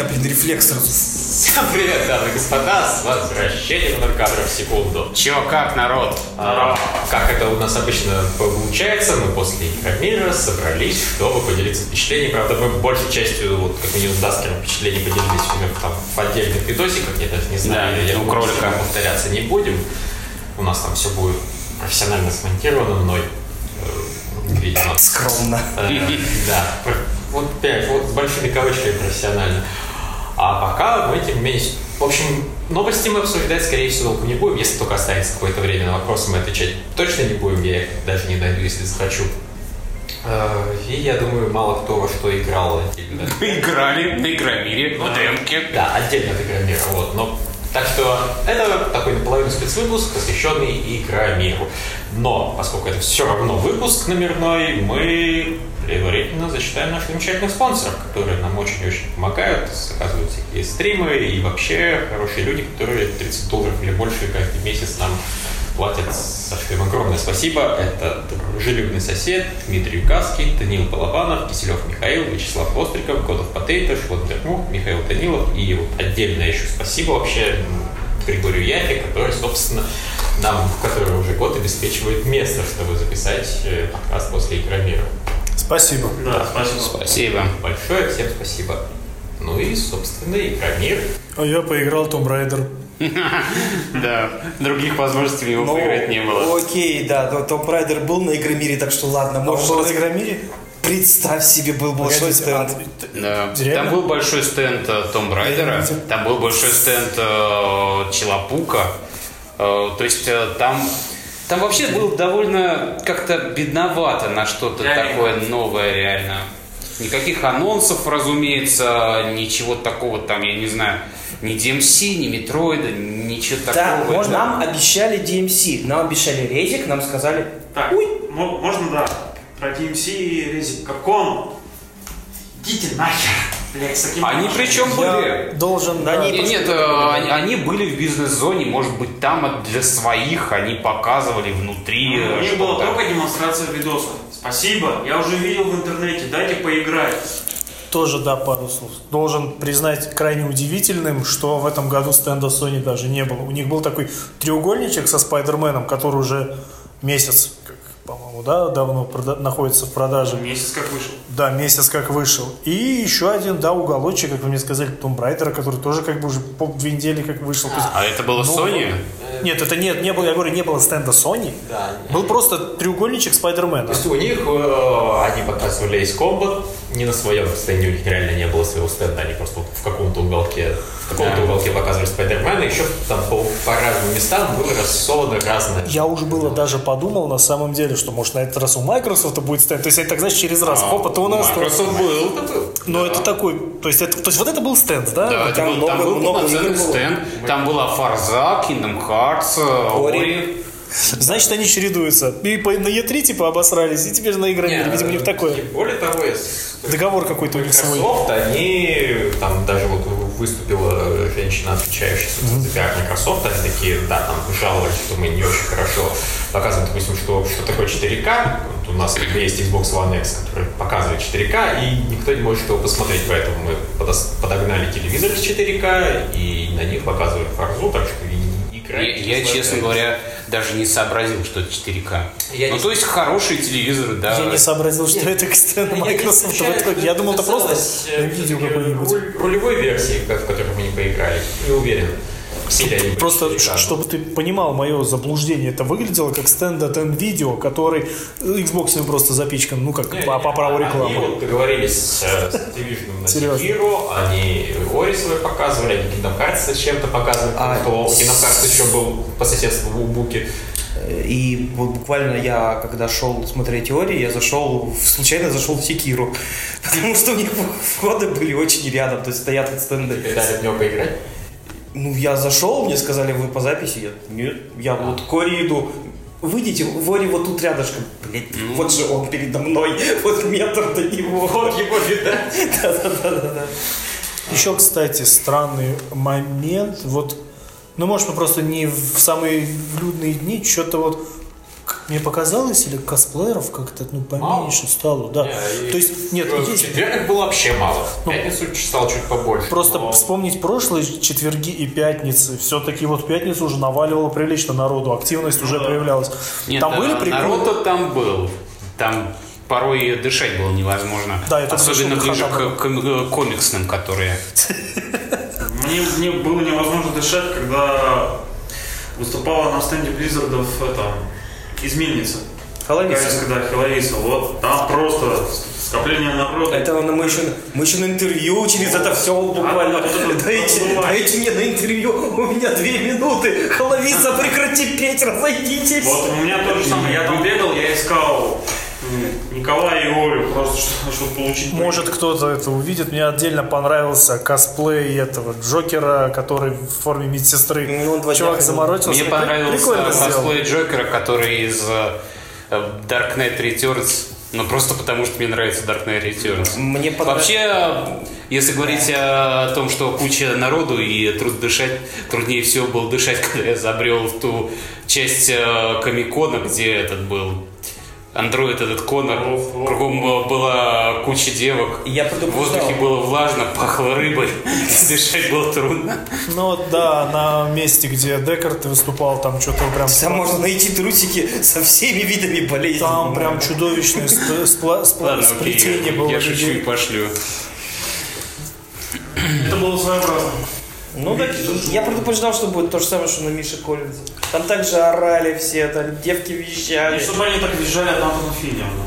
Меня, блин, рефлекс сразу. Всем привет, дамы и господа, с возвращением на кадров в секунду. Чё, как, народ? А, как это у нас обычно получается, мы после Игромира собрались, чтобы поделиться впечатлениями. Правда, мы большей частью, вот, как минимум, с Даскером впечатлений поделились например, там, в отдельных видосиках, я даже не знаю, Да, я у думаю, кролика. повторяться не будем. У нас там все будет профессионально смонтировано мной, э, видимо. Скромно. Э, Да, вот вот с большими кавычками профессионально. А пока мы, тем не менее, в общем, новости мы обсуждать, скорее всего, долго не будем, если только останется какое-то время на вопросы мы отвечать точно не будем, я их даже не найду, если захочу. Э, И я думаю, мало кто во что играл отдельно. Играли на Игромире, в демке. Да, отдельно от Игромира, вот. Но, так что это такой наполовину спецвыпуск, посвященный Игромиру. Но, поскольку это все равно выпуск номерной, мы предварительно зачитаем наших замечательных спонсоров, которые нам очень-очень помогают, заказывают всякие стримы и вообще хорошие люди, которые 30 долларов или больше каждый месяц нам платят. За что им огромное спасибо. Это дружелюбный сосед, Дмитрий Юкаский, Данил Балабанов, Киселев Михаил, Вячеслав Остриков, Годов Потейто, Швот Дермух, Михаил Данилов. И вот отдельное еще спасибо вообще Григорию Яфе, который, собственно, нам, который уже год обеспечивает место, чтобы записать э, подкаст после Игромира. Спасибо. Да, спасибо. Спасибо. Большое всем спасибо. Ну и, собственно, Игромир. А я поиграл Tomb Raider. Да, других возможностей у него Ну, поиграть не было. Окей, да, но Том Прайдер был на Игромире, так что ладно, А он можешь был на Игромире? Представь себе, был большой стенд. Да. Там был большой стенд Том Райдера, там был большой стенд Челапука. Э, То есть э, там, там вообще было довольно как-то бедновато на что-то Реально. такое новое реально. Никаких анонсов, разумеется, ничего такого там, я не знаю, ни DMC, ни Метроида, ничего Да, такого. можно, нам обещали DMC, нам обещали резик, нам сказали, Так, мо- можно, да, про DMC и Резик Капком. Идите нахер. Они причем были... Должен... Да не- Нет, нет, э, они, они были в бизнес-зоне, может быть, там для своих они показывали внутри. Ну, э, У них была что-то. только демонстрация видоса. Спасибо, я уже видел в интернете, дайте поиграть. тоже, да, пару слов. Должен признать крайне удивительным, что в этом году стенда Sony даже не было. У них был такой треугольничек со Спайдерменом, который уже месяц, как, по-моему, да, давно прода- находится в продаже. Месяц как вышел. Да, месяц как вышел. И еще один, да, уголочек, как вы мне сказали, Том Брайдера, который тоже как бы уже по две недели как вышел. Есть, А это было ну, Sony? Нет, это нет, не было, я говорю, не было стенда Sony. Да, Был просто треугольничек Спайдермена. То есть у них э, они показывали Ace Combat, не на своем стенде, у них реально не было своего стенда, они просто вот в каком-то уголке, каком-то Да. уголке показывали Спайдермена, еще там по, по разным местам было рассовано разное. Я уже было даже подумал на самом деле, что может на этот раз у Microsoft будет стенд. То есть это так, знаешь, через раз. Опа, то у нас. Microsoft был. Но это такой. То есть, это, то есть вот это был стенд, да? Да, там был, там много- был много полноценный игр было. стенд. Там была Фарза, Kingdom Hearts, э. Ори. Значит, они чередуются. И по- на Е3 типа обосрались, и теперь на Игромире. Не, Видимо, у них такое. Более того, Договор какой-то у них свой. Microsoft, они, там даже вот выступила женщина, отвечающая собственно, за пиар Microsoft, они такие, да, там жаловались, что мы не очень хорошо показываем, допустим, что, что такое 4К. Вот у нас есть Xbox One X, который показывает 4К, и никто не может его посмотреть, поэтому мы подос- подогнали телевизор с 4К, и на них показывают фарзу, так что и игра... Я, я, честно говоря, даже не сообразил, что это 4К. Я ну, не- то есть хорошие телевизоры, да. Я не сообразил, что это стенд Microsoft в итоге. Я думал, это просто видео какое-нибудь. Рулевой версии, в которой мы не поиграли. Не уверен. Все ли они были Просто, 4К, ш- но- чтобы ты понимал мое заблуждение, это выглядело как стенд от NVIDIA, который Xbox просто запичкан, ну, как Не, по, по праву Они рекламы. вот договорились э, с Activision на? Sekiro, они Ори свой показывали, они Kingdom Hearts зачем-то показывали, А, что Kingdom Hearts еще был по соседству в Убуке. И вот буквально я, когда шел смотреть Ори, я зашел, случайно зашел в Секиру. Потому что у них входы были очень рядом, то есть стоят от стенда. И дали в него поиграть. Ну, я зашел, мне сказали, вы по записи? Я, нет, я вот к Ори иду. Выйдите, в Ори вот тут рядышком. Блять, вот же он передо мной, вот метр до него. Вот его видать. Да-да-да-да. Еще, кстати, странный момент. Вот, ну, может, мы просто не в самые людные дни, что-то вот Мне показалось, или косплееров как-то ну, поменьше стало, да. Не, То и есть, нет, в есть четверг было вообще мало. В пятницу стало чуть побольше. Просто но- вспомнить прошлые четверги и пятницы. Все-таки вот пятницу уже наваливало прилично народу, активность уже появлялась. Нет, Там а были приколы? народ там был. Там порой дышать было невозможно. Да, я тоже Особенно ближе к ком- комиксным, которые... Мне, мне было невозможно дышать, когда выступала на стенде Blizzard ов это, из Мельницы. Холовица. Кажется, да, Хиловица. Вот там просто скопление народа. Это ну, мы еще, мы еще на интервью через это все буквально. А, это дайте, дайте мне на интервью, у меня две минуты. Холовица, прекрати петь, разойдитесь. Вот у меня то же самое. Я там бегал, я искал Николая и Олю, просто что- чтобы получить... Может кто-то это увидит. Мне отдельно понравился косплей этого Джокера, который в форме медсестры. Ну, он Чувак заморочился. Мне понравился косплей Джокера, который из э, Dark Knight Returns. Ну, просто потому, что мне нравится Dark Knight Returns. Мне понравилось. Вообще, если говорить о том, что куча народу и труд дышать, труднее всего было дышать, когда я забрел в ту часть э, Комикона, где этот был андроид этот Конор, кругом э, была куча девок, Я в воздухе было влажно, пахло рыбой, дышать было трудно. Ну да, на месте, где Декарт выступал, там что-то прям... Там можно найти трусики со всеми видами болезней. Там прям чудовищное сплетение было я шучу и пошлю. Это было своеобразно. Ну так, я предупреждал, что будет то же самое, что на Мише Коллинзе. Там также орали все, там девки И визжали. чтобы они так визжали от Антона Филиана.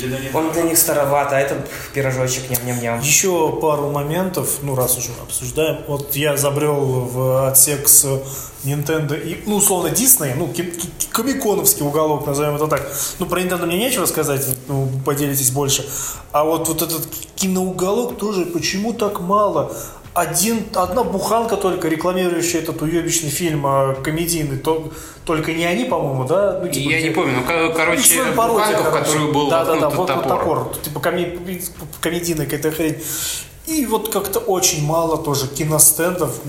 Нет? Он для них староват, а это пирожочек, ням-ням-ням. Еще пару моментов, ну раз уже обсуждаем. Вот я забрел в отсек с Nintendo и, ну, условно, Disney, ну, ки- ки- комиконовский уголок, назовем это так. Ну, про Nintendo мне нечего сказать, ну, поделитесь больше. А вот, вот этот киноуголок тоже почему так мало? Один, одна буханка только, рекламирующая этот уебищный фильм а, комедийный, то, только не они, по-моему, да? Ну, типа, Я где- не помню, ну, ко- короче, Икс-мен пародия, буханка, в короче. которую был да, да, да, воткнут вот, вот топор. топор. Типа коми- комедийная какая-то хрень. И вот как-то очень мало тоже киностендов.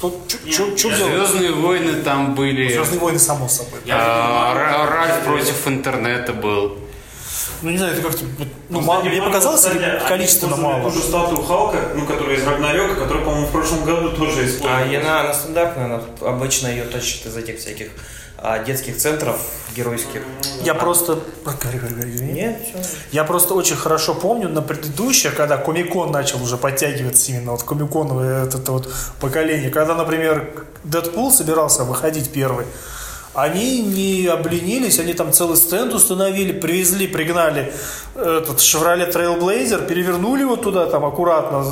Что, что делать? Звездные войны там были. Звездные войны, само собой. А, Ра- Ральф против интернета был. Ну, не знаю, это как-то... Ну, мало, мне показалось, или количественно мало. Ту же статую Халка, ну, которая из Рагнарёка, которую, по-моему, в прошлом году тоже А использовали. и она, она стандартная, она обычно ее тащит из этих всяких а, детских центров геройских. Я просто... Нет. Я просто очень хорошо помню на предыдущее, когда Комикон начал уже подтягиваться именно вот Комиконовое вот это вот поколение, когда, например, Дэдпул собирался выходить первый, они не обленились, они там целый стенд установили, привезли, пригнали этот Chevrolet Trailblazer, перевернули его туда там аккуратно,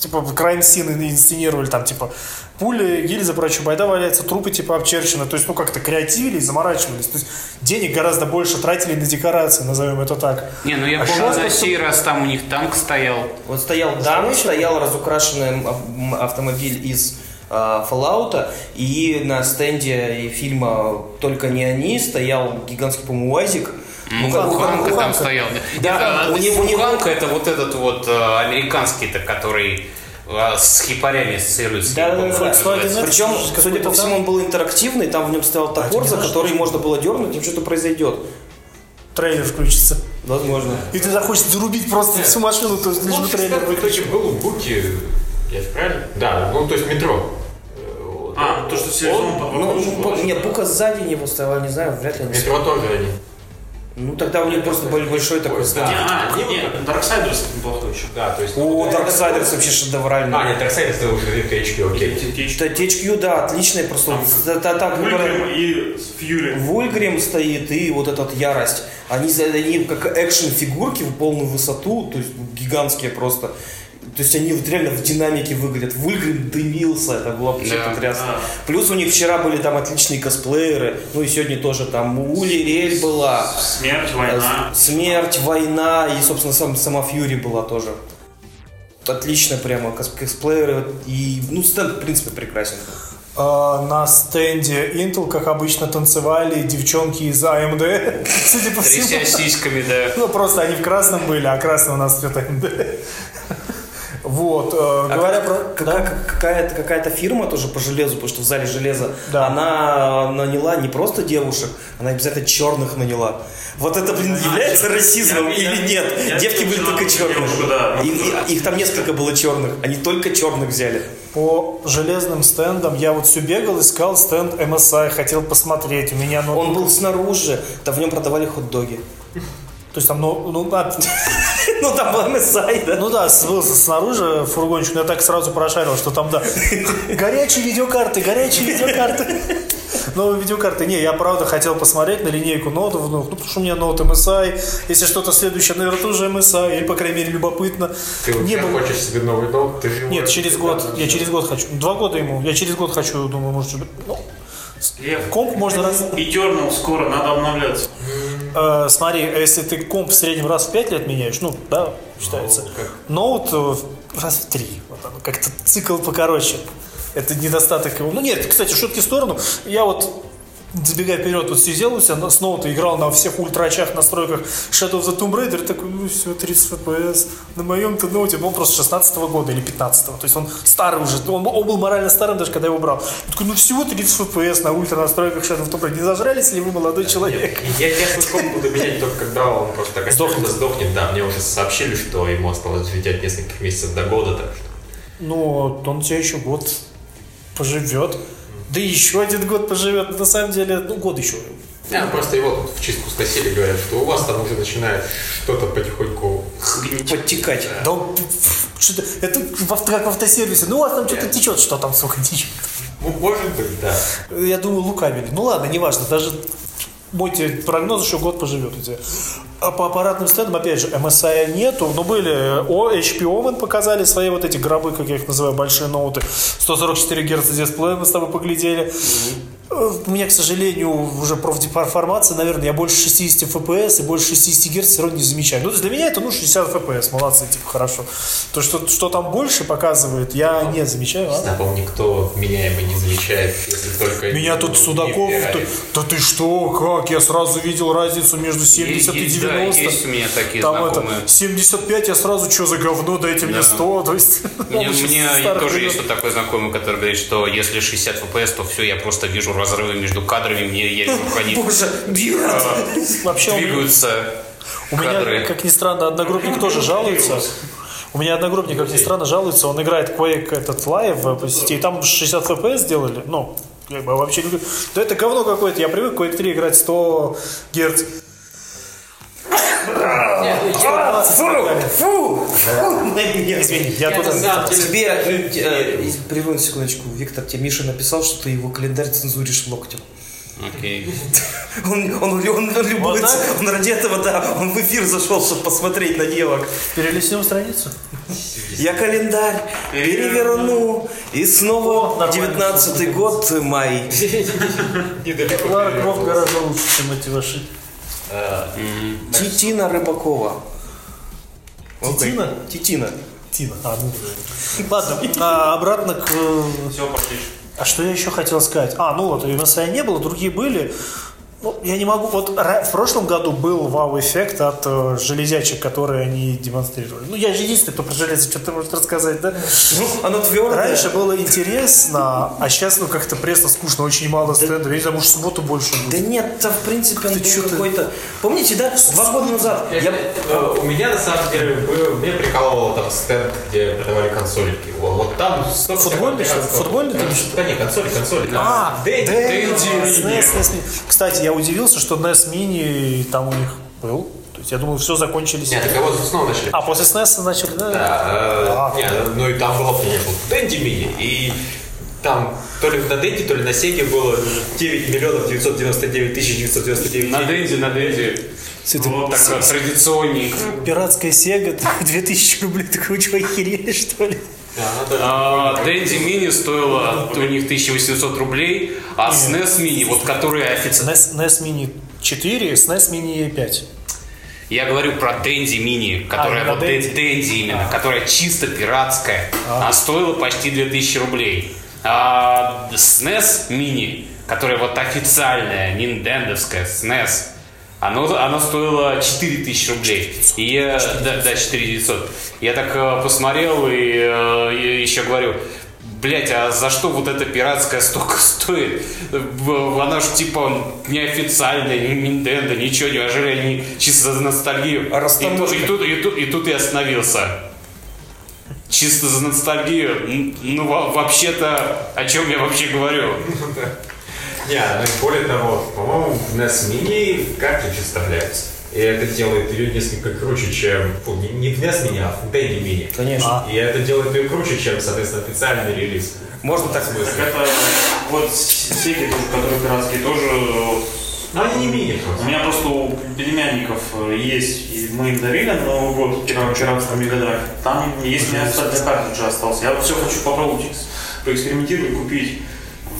типа крайм син инсценировали, там типа пули, гильзы, прочее, байда валяется, трупы типа обчерчены, то есть ну как-то креативились, заморачивались, то есть денег гораздо больше тратили на декорации, назовем это так. Не, ну я А помню, на сей раз там у них танк стоял. Вот стоял Дан, стоял разукрашенный автомобиль из Fallout, и на стенде фильма «Только не они» стоял гигантский, по-моему, УАЗик. Ну, как- Буханка Буханка. там стоял. Да, Это, у него- у него- Буханка это вот этот вот э, американский-то, который э, с хипарями ассоциируется. Да, да, да, да. Причем, судя по всему, он был интерактивный, там в нем стоял топор, за который можно было дернуть, и что-то произойдет. Трейлер включится. Возможно. И ты захочешь зарубить просто всю машину, то есть лишь бы трейлер в итоге был у Буки, я же правильно? Да, ну то есть метро. Вот. А, то, что Селезон под Ну, ну, было. нет, Бука сзади него стояла, не знаю, вряд ли. они- Метро тоже они. Ну, тогда у них просто был большой такой Ой, стенд. да. Не, а, не, не, Darksiders неплохой еще. Да, то есть... О, Darksiders вообще шедевральный. А, нет, Darksiders это уже THQ, окей. Да, THQ, да, отличный просто. Да, да, так, Вульгрим и Фьюри. Вульгрим стоит и вот этот Ярость. Они, они как экшен-фигурки в полную высоту, то есть гигантские просто. То есть они вот реально в динамике выглядят. Вульгрим дымился, это было вообще Да. потрясно. Плюс у них вчера были там отличные косплееры, ну и сегодня тоже там Ули Рель была, Смерть, война. э, Смерть, война и, собственно, сам, сама Фьюри была тоже. Отлично прямо кос- косплееры и, ну, стенд, в принципе, прекрасен. А, на стенде Intel, как обычно, танцевали девчонки из AMD. Судя по всему. сиськами, да. Ну, просто они в красном были, а красный у нас цвет AMD. Вот, э, А говоря как- про... как- да? как- какая-то, какая-то фирма тоже по железу, потому что в зале железа, Да. она наняла не просто девушек, она обязательно черных наняла. Вот это, блин, является расизмом я- или я- нет? я Девки были видел только девушку, черных. да. И- и- их там несколько было черных, они только черных взяли. По железным стендам я вот все бегал, искал стенд MSI, хотел посмотреть. У меня Он был снаружи, там в нем продавали хот-доги. То есть там, ну, ну, а, Ну, там был MSI, да? ну да, был снаружи фургончик, но я так сразу прошарил, что там, да, горячие видеокарты, горячие видеокарты. Новые видеокарты. Не, я правда хотел посмотреть на линейку ноутов, ну, ну, потому что у меня ноут MSI, если что-то следующее, наверное, тоже MSI, или, по крайней мере, любопытно. Ты вот Не было- хочешь себе новый ноут? Ты же Нет, через год, я через год хочу, два года ему, я через год хочу, думаю, может, ну, Лев, комп можно раз... Eternal скоро, надо обновляться. Э, смотри, если ты комп в среднем раз в 5 лет меняешь, ну, да, считается. Ноут э, раз в 3. Вот оно, как-то цикл покороче. Это недостаток его. Ну нет, кстати, шутки в сторону. Я вот забегая вперед, вот сидел у себя на- с ноута, играл на всех ультрачах настройках Shadow of the Tomb Raider, такой, ну все, 30 FPS. На моем-то ноуте, он просто 16 года или 15 То есть он старый уже, он, он был морально старым даже, когда я его брал. Я такой, ну всего 30 FPS на ультра настройках Shadow of the Tomb Raider. Не зажрались ли вы, молодой человек? Я, я свой комп буду менять только когда он просто так Сдохнет. сдохнет. Да, мне уже сообщили, что ему осталось взлететь несколько месяцев до года, так что... Ну, он тебя еще год поживет. Да еще один год поживет. На самом деле, ну, год еще. Не, ну, просто его в чистку сносили, говорят, что у вас там уже начинает что-то потихоньку Подтекать. Да он, что-то, это в авто- как в автосервисе. Ну, у вас там что-то течет, что там, сука, течет. Ну, может быть, да. Я думаю, лукавили. Ну ладно, неважно. Даже мой тебе прогноз еще год поживет у тебя. А по аппаратным стендам, опять же, MSI нету, но были о, HP Omen показали свои вот эти гробы, как я их называю, большие ноуты. 144 Гц дисплея мы с тобой поглядели. Э, У меня, к сожалению, уже профдеформация, наверное, я больше 60 FPS и больше 60 Гц все равно не замечаю. Ну, то есть для меня это, ну, 60 FPS, молодцы, типа, хорошо. То, что, что там больше показывает, я не замечаю. а? Снапом никто меняемый не замечает, если только... Меня тут Судаков, да, да ты что, как? Я сразу видел разницу между 70 и Есть, да, 90. есть у меня такие Там это, знакомые. 75, я сразу, что за говно, дайте мне 100. То есть, Мне, тоже времен. есть вот такой знакомый, который говорит, что если 60 FPS, то все, я просто вижу разрывы между кадрами, мне я как они Боже, нет. Вообще, двигаются у меня, как ни странно, одногруппник тоже жалуется. У меня одногруппник, как ни странно, жалуется, он играет Quake этот Live по сети, и там 60 FPS сделали, ну, бы вообще, не говорю, да это говно какое-то, я привык Quake 3 играть 100 Гц. Фу. Извини, я туда... Тебе, э, э, прерву секундочку, Виктор, тебе Миша написал, что ты его календарь цензуришь локтем. Окей. Он, он, он, он любуется, он ради этого, да, он в эфир зашел, чтобы посмотреть на девок. Перелистнем страницу. Я календарь переверну, и снова нормально. 19 год, май. Лара Крофт гораздо лучше, чем эти ваши. Титина Рыбакова. Титина? Титина. Тина. А, ну. Ладно, а, обратно к... Все, пошли. А что я еще хотел сказать? А, ну вот, MSI не было, другие были. Ну, я не могу... Вот в прошлом году был вау-эффект от э, железячек, которые они демонстрировали. Ну, я же единственный, кто про железо что-то может рассказать, да? Ну, оно твердое. Раньше было интересно, а сейчас, ну, как-то пресно, скучно, очень мало стендов. Я не знаю, может, в субботу больше Да будет. нет, там, в принципе, он был какой-то... Помните, да, два года назад я... Э, У меня на самом деле был, мне прикалывал там стенд, где продавали консольки. Вот, там Футбольный, что ли? Футбольный Да не, консоли, консоли. А, Mini. Кстати, я удивился, что NES Mini там у них был. То есть я думал, все закончились. Нет, так его снова начали. А, после SNES начали, да? Да, э, не, ну и там было, конечно, Дэнди Мини. И там то ли на Дэнди, то ли на Сеге было 9 миллионов 999 тысяч 999 На. Дэнди, на Дэнди. Вот Так, так. традиционней. Пиратская Сега, 2000 рублей. Так вы что, охерели, что ли? Да, надо- А, Дэнди Мини стоила у них 1800 рублей, а SNES Mini, вот которые официально... NES, NES Mini 4, SNES Mini 5. Я говорю про Дэнди Мини, которая именно вот Дэ- Дэнди? Дэнди именно, которая чисто пиратская, а. Стоила почти 2000 рублей. А SNES Mini, которая вот официальная, ниндендовская SNES, Оно, оно стоило 4000 рублей. И я, да, да, 4900. Я так э, посмотрел и, э, и еще говорю, Блять, а за что вот эта пиратская столько стоит? Она же типа неофициальная, не Nintendo, ничего, неужели они чисто за ностальгию? А и, тут, и, тут, и, тут, и тут я остановился. Чисто за ностальгию. Ну, во- вообще-то, о чем я вообще говорю? Не, ну и более того, по-моему, в NES Mini картриджи вставляются. И это делает ее несколько круче, чем... фу, не, не в NES Mini, а в Dendy Mini. Конечно. И это делает ее круче, чем, соответственно, официальный релиз. Можно так В Так это вот секи, тоже, которые пиратские, тоже вот, Но они не мини У просто. меня просто у племянников э, есть, и мы им дарили на Новый год пира- пиратство Мегадрайв. Там есть у меня для картриджа остался. Я вот все хочу попробовать, экс- поэкспериментировать, купить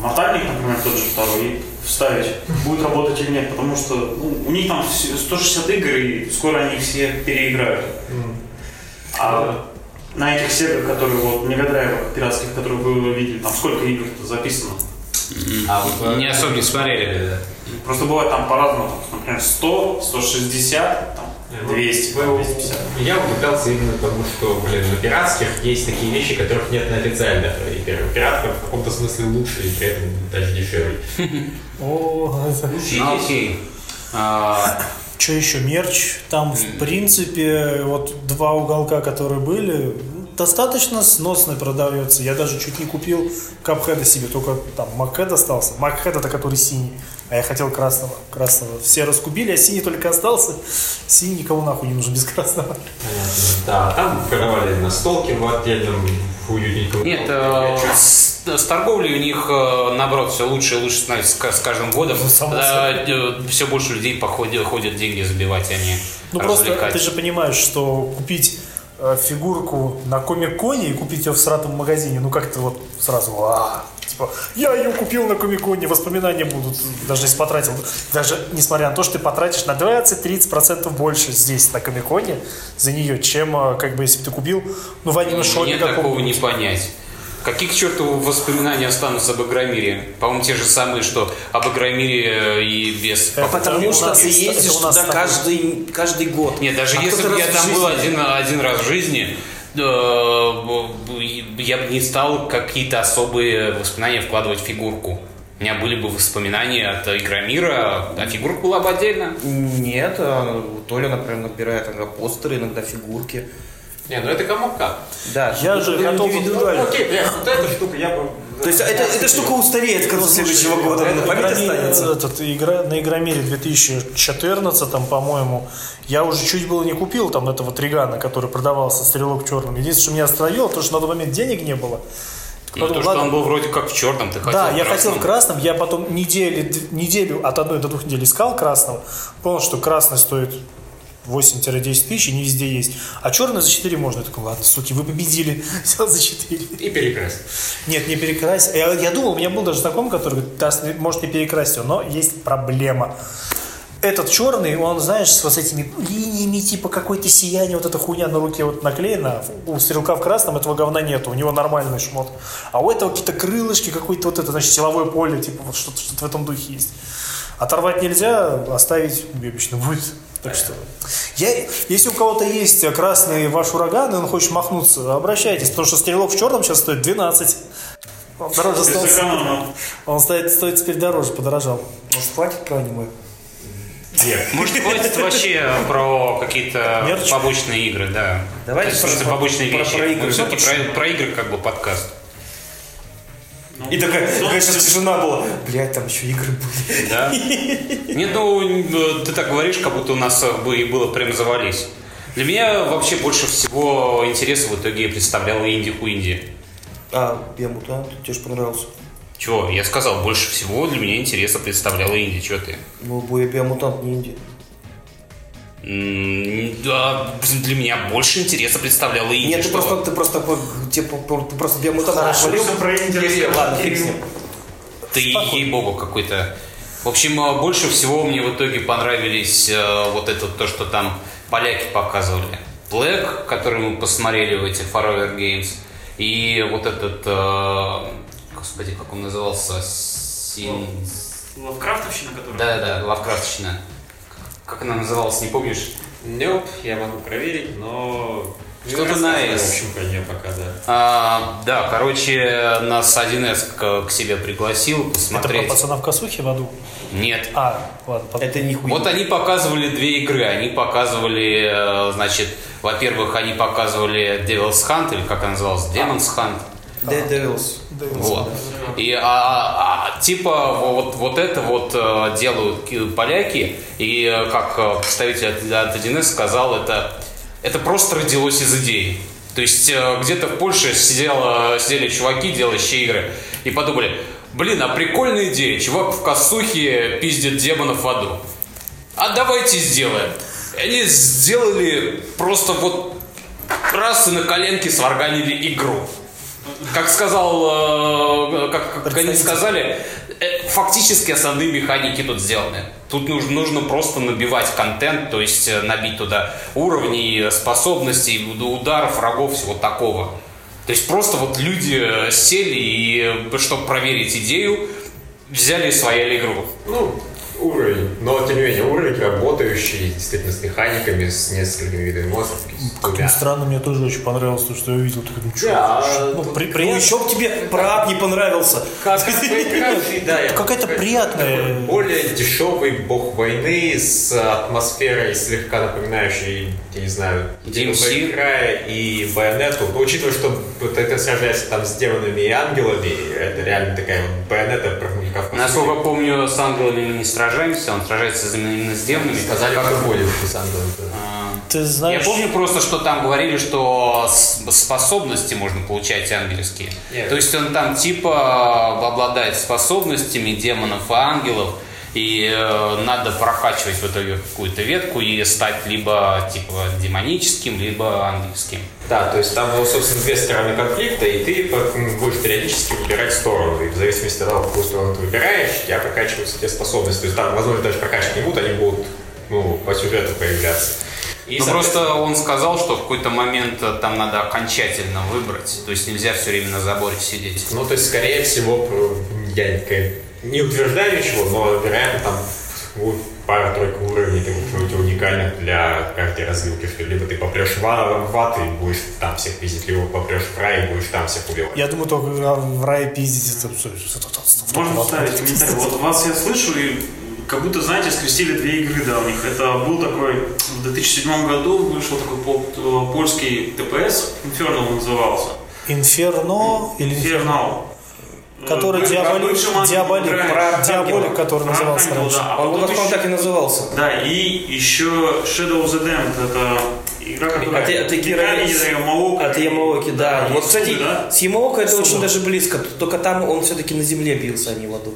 мотальник, например, тот же второй, вставить, будет работать или нет, потому что ну, у них там все- 160 игр, и скоро они все переиграют. А на этих сегах, которые вот Мегадрайвах пиратских, которые вы видели, там сколько игр записано? А вот, Не особо не смотрели. Просто бывает там по-разному, например, 100, 160, там, 200, Вы- 250. Я удивлялся именно потому, что, блин, на пиратских есть такие вещи, которых нет на официальных. И пир- пиратка в каком-то смысле лучше, и при этом даже дешевле. О, Ну, окей. А, Что еще? Мерч. Там, в принципе, вот два уголка, которые были, достаточно сносно продается. Я даже чуть не купил капхеда себе, только там макхед остался. Макхед это который синий, а я хотел красного. Красного все раскупили, а синий только остался. Синий никому нахуй не нужен без красного. Понятно. Да, там продавали настолки в отдельном уютненьком. Нет, э, с, с торговлей у них, э, наоборот, все лучше и лучше становится с ка- с каждым годом. само все больше людей походят, ходят деньги забивать, а не Ну просто ты же понимаешь, что купить э, фигурку на комик-коне и купить ее в сратом магазине, ну как-то вот сразу, а, типа, я ее купил на комик-коне, воспоминания будут, даже если потратил, даже несмотря на то, что ты потратишь на 20-30% больше здесь на комик-коне за нее, чем э, как бы если бы ты купил, ну в аниме-шопе Мне такого не понять. Каких чертов воспоминаний останутся об Игромире? По-моему, те же самые, что об Игромире э, и без... Это Потому что ты ездишь туда каждый, каждый год. Нет, даже А если бы я там был один, один раз в жизни, э, я бы не стал какие-то особые воспоминания вкладывать в фигурку. У меня были бы воспоминания от Игромира, а фигурка была бы отдельно. Нет, а, Толя, например, набирает иногда постеры, иногда фигурки. Не, ну это кому как. Да, Я это же готов- индивидуально. окей, прям вот эта штука я бы... То есть это, эта штука устареет к концу следующего года, на память останется. Этот, игра, на Игромире 2014, там, по-моему, я уже чуть было не купил там этого Тригана, который продавался, стрелок черным. Единственное, что меня остановило, то, что на тот момент денег не было. Ну, то, что он был вроде как в черном, ты хотел Да, я хотел в красном, я потом недели, неделю от одной до двух недель искал красного, понял, что красный стоит 8-10 тысяч, и не везде есть. А черный за 4 можно. Я такой, ладно, суки, вы победили, взял за 4. И перекрасить. Нет, не перекрась. Я, я думал, у меня был даже знакомый, который говорит, «Тас, не- может не перекрасить его, но есть проблема. Этот черный, он, знаешь, с вот этими линиями, типа какое-то сияние, вот эта хуйня на руке вот наклеена. У стрелка в красном этого говна нету, у него нормальный шмот. А у этого какие-то крылышки, какое-то вот это, значит, силовое поле, типа вот что-то что в этом духе есть. Оторвать нельзя, оставить обычно будет. Так что, я, если у кого-то есть красный ваш ураган, и он хочет махнуться, обращайтесь, потому что стрелок в черном сейчас стоит 12. Он дороже стал. Он стоит, стоит теперь дороже, подорожал. Может, хватит про аниме? Нет. Может, хватит вообще про какие-то побочные игры, да. Давайте про- побочные про- вещи. про игры Мы всё-таки запишем. про, про игры как бы подкаст. И такая, Ну, такая сейчас тишина была. Блять, там еще игры были. Да? Нет, ну, ты так говоришь, как будто у нас э, бы и было прям завались. Для меня вообще больше всего интереса в итоге представляла инди Инди. А, Биомутант, тебе же понравился. Чего? Я сказал, больше всего для меня интереса представляла инди. Чего ты? Ну, Боя Биомутант не инди. Да, для меня больше интереса представляла инди. Нет, ты просто, ты просто, типа, ты просто Биомутант Хорошо, похвалил. всё про. Ладно, фиг с ним. Ты ей-богу какой-то. В общем, э, больше всего мне в итоге понравились э, вот это то, что там поляки показывали. Black, который мы посмотрели в этих Forever Games, и вот этот, э, господи, как он назывался, Син... Лавкрафтовщина, которая? Да-да-да, Лавкрафтщина. Как она называлась, не помнишь? Nope, я могу проверить, но... Что-то Не на S. В общем, нее пока, да. А, да, короче, нас 1С к, к себе пригласил Это про посмотреть. пацана в косухе в аду? Нет. А, ладно, потом. Это нихуя. Вот они показывали две игры. Они показывали, э, значит, во-первых, они показывали Devil's Hunt, или как она называлась, Demon's Hunt. Dead Devils. Вот. И а, а, а, типа вот, вот это вот э, делают ки- поляки, и э, как э, представитель от, от 1С сказал, это, это просто родилось из идеи. То есть где-то в Польше сидело, сидели чуваки, делающие игры, и подумали, блин, а прикольная идея, чувак в косухе пиздит демонов в аду. А давайте сделаем. Они сделали просто вот раз и на коленке сварганили игру. Как сказал, э, как, как они сказали, э, фактически основные механики тут сделаны. Тут нужно, нужно просто набивать контент, то есть э, набить туда уровни, способностей, ударов, врагов, всего такого. То есть просто вот люди сели и, чтобы проверить идею, взяли и свояли игру. Ну, уровень. Но, тем не менее, уровень работающий, действительно, с механиками, с несколькими видами монстров. Каким двумя. странно, мне тоже очень понравилось то, что я увидел. Такой, ну, чё, Да, ну, тут- при- Ну приятно. еще бы тебе прап не понравился. Как да, Какая-то приятная- Более дешевый бог войны с атмосферой, слегка напоминающей, я не знаю, DMC. Края и Байонету. Но учитывая, что вот это сражается там с демонами и ангелами, это реально такая вот Байонета в Насколько помню, с ангелами не сражаемся, он сражается именно с демонами. Сказали, Как- ангелами. А, Ты знаешь, Я помню просто, что там говорили, что способности можно получать ангельские. Нет. То есть он там типа обладает способностями демонов и ангелов, и э, надо прокачивать в итоге какую-то ветку и стать либо типа демоническим, либо ангельским. Да, то есть там, ну, собственно, две стороны конфликта, и ты будешь периодически выбирать сторону. И в зависимости от того, какую сторону ты выбираешь, у тебя прокачиваются те способности. То есть там, возможно, даже прокачки не будут, они будут ну, по сюжету появляться. И, Ну соответственно, просто он сказал, что в какой-то момент э, там надо окончательно выбрать, то есть нельзя все время на заборе сидеть. Ну, то есть, скорее всего, я не- утверждаю ничего, но, вероятно, там будет пара-тройка уровней таких каких-нибудь уникальных для каждой развилки, что либо ты попрешь в, в ад и будешь там всех пиздить, либо попрешь в рай и будешь там всех убивать. я думаю, только в рае пиздить это что-то Можно вставить комментарий? Вот вас я слышу, и как будто, знаете, скрестили две игры давних. Это был такой, в 2007 году вышел такой по- польский ТПС, Infernal назывался. Инферно или Infernal. Который диаболик, диаболик, про диаболик, который Про назывался раньше. да. А Он, потом он еще- так и назывался. Да, и еще Shadow of the Damned, это игра, которая... А ты- а ты Кира- Кира Ямаока. От Ямаоки, да. Вот, кстати, да? с Ямаока это Суда. очень даже близко. Только там он все-таки на земле бился, а не в аду.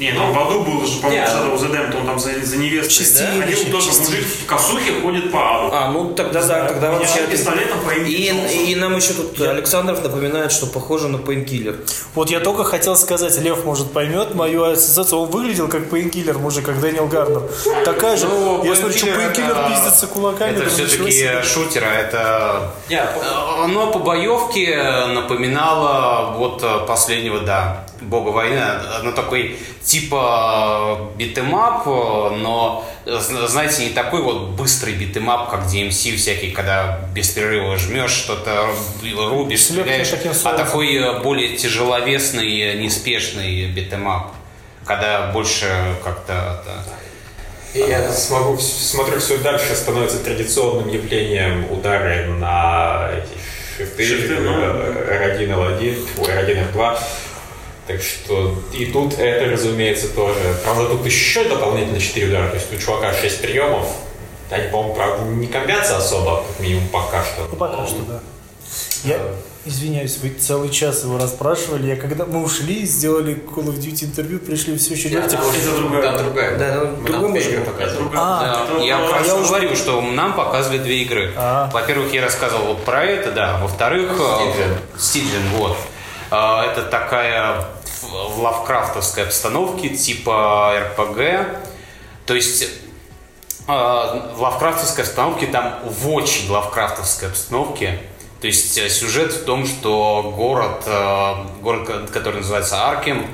Не, ну в аду был же, по-моему, Shadow of the Damned, он там за, за невестой. Чистилище, Ходил тоже чистилище. мужик в косухе ходит по аду. А, ну тогда да, тогда меня вообще... пистолетом по И, и нам еще тут Александров напоминает, что похоже на Painkiller. Вот я только хотел сказать, Лев, может, поймет мою ассоциацию. Он выглядел как Painkiller, мужик, как Дэниел Гарнер. Такая же. Ну, я смотрю, что Painkiller это- пиздится кулаками. Это все-таки шутер, а это Я Э, Оно по боевке напоминало вот э, последнего, да, бога войны. Оно такой типа beat 'em up, но, зна- знаете, не такой вот быстрый beat 'em up, как DMC всякий, когда без перерыва жмешь, что-то рубишь, стреляешь, а такой э, более тяжеловесный, э, неспешный beat 'em up, когда больше как-то... И я смогу, смотрю, все дальше становится традиционным явлением удары на эти шифты, Шифты, ну. э, R1, L1, ой, R1, R2. Так что и тут это, разумеется, тоже. Правда, тут еще дополнительно 4 удара, то есть у чувака 6 приемов. Они, по-моему, правда, не комбятся особо, как минимум пока что. Ну, пока что, да. Я извиняюсь, вы целый час его расспрашивали. Я когда мы ушли, сделали Call of Duty интервью, пришли все еще Да, говорите, там Это другая. Там другая. Да, да, Мы другой мужик. А, Это Я как я раз уже- говорю, что нам показывали две игры. А. Во-первых, я рассказывал вот про это, да. Во-вторых, э, Стиджен, вот. Э, Это такая в лавкрафтовской обстановке, типа РПГ. То есть э, в лавкрафтовской обстановке там в очень лавкрафтовской обстановке. То есть э, сюжет в том, что город, э, город, ко- который называется Аркем,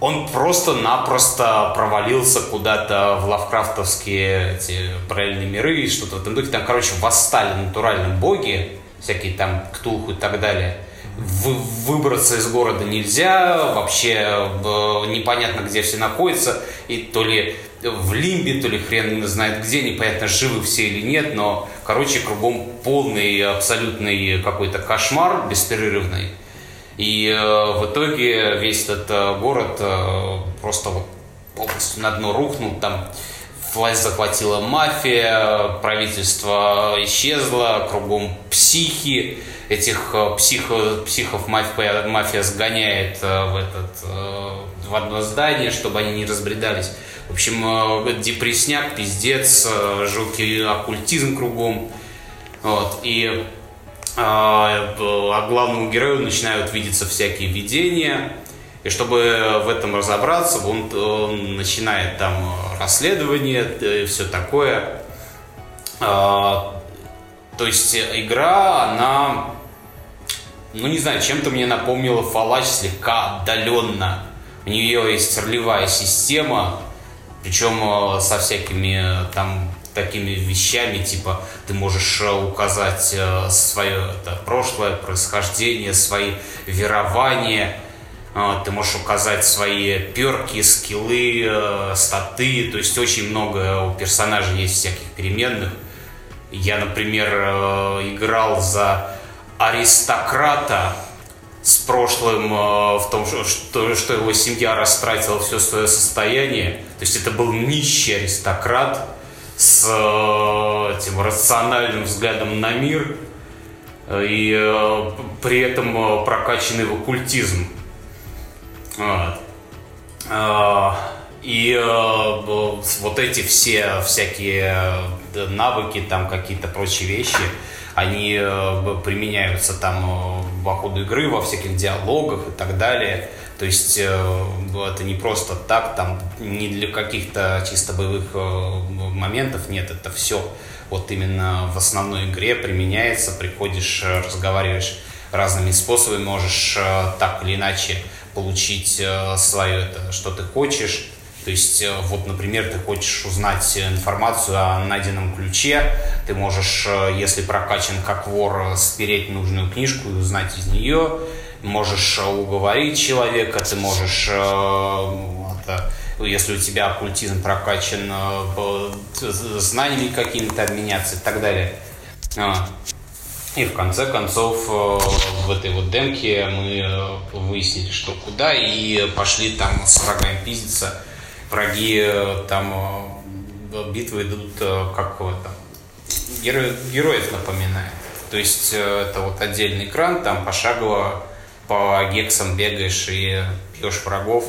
он просто-напросто провалился куда-то в лавкрафтовские эти параллельные миры и что-то в этом духе. Там, короче, восстали натуральные боги, всякие там Ктулху и так далее. Вы, выбраться из города нельзя, вообще э, непонятно, где все находятся, и то ли в Лимбе, то ли хрен знает где, непонятно, живы все или нет, но, короче, кругом полный абсолютный какой-то кошмар беспрерывный. И э, в итоге весь этот э, город э, просто вот полностью на дно рухнул, там власть захватила мафия, правительство исчезло, кругом психи, этих э, психо, психов мафия, мафия сгоняет э, в, этот, э, в одно здание, чтобы они не разбредались. В общем, депресняк, пиздец, жуткий оккультизм кругом. Вот. И а, главному герою начинают видеться всякие видения. И чтобы в этом разобраться, он, он начинает там расследование и все такое. А, то есть игра, она, ну не знаю, чем-то мне напомнила Fallout слегка отдаленно. У нее есть ролевая система, причем э, со всякими э, там такими вещами, типа ты можешь э, указать свое это, прошлое, происхождение, свои верования, ты можешь указать свои перки, скиллы, статы, то есть очень много у персонажей есть всяких переменных. Я, например, играл за аристократа, с прошлым э, в том, что, что его семья растратила все свое состояние. То есть это был нищий аристократ с э, этим рациональным взглядом на мир э, и при этом прокачанный в оккультизм. Вот. И вот эти все всякие навыки, там какие-то прочие вещи – они э, применяются там э, по ходу игры, во всяких диалогах и так далее. То есть э, это не просто так, там не для каких-то чисто боевых моментов, нет, это все вот именно в основной игре применяется, приходишь, разговариваешь разными способами, можешь так или иначе получить свое, это, что ты хочешь, то есть, э, вот, например, ты хочешь узнать информацию о найденном ключе, ты можешь, э, если прокачан как вор, спереть нужную книжку и узнать из нее, можешь уговорить человека, ты можешь, э, это, если у тебя оккультизм прокачан, знаниями какими-то обменяться и так далее. И в конце концов в этой вот демке мы выяснили, что куда, и пошли там с врагами пиздиться враги э, там э, битвы идут э, как там, геро, героев напоминает. То есть это вот отдельный экран, там пошагово по гексам бегаешь и пьешь врагов.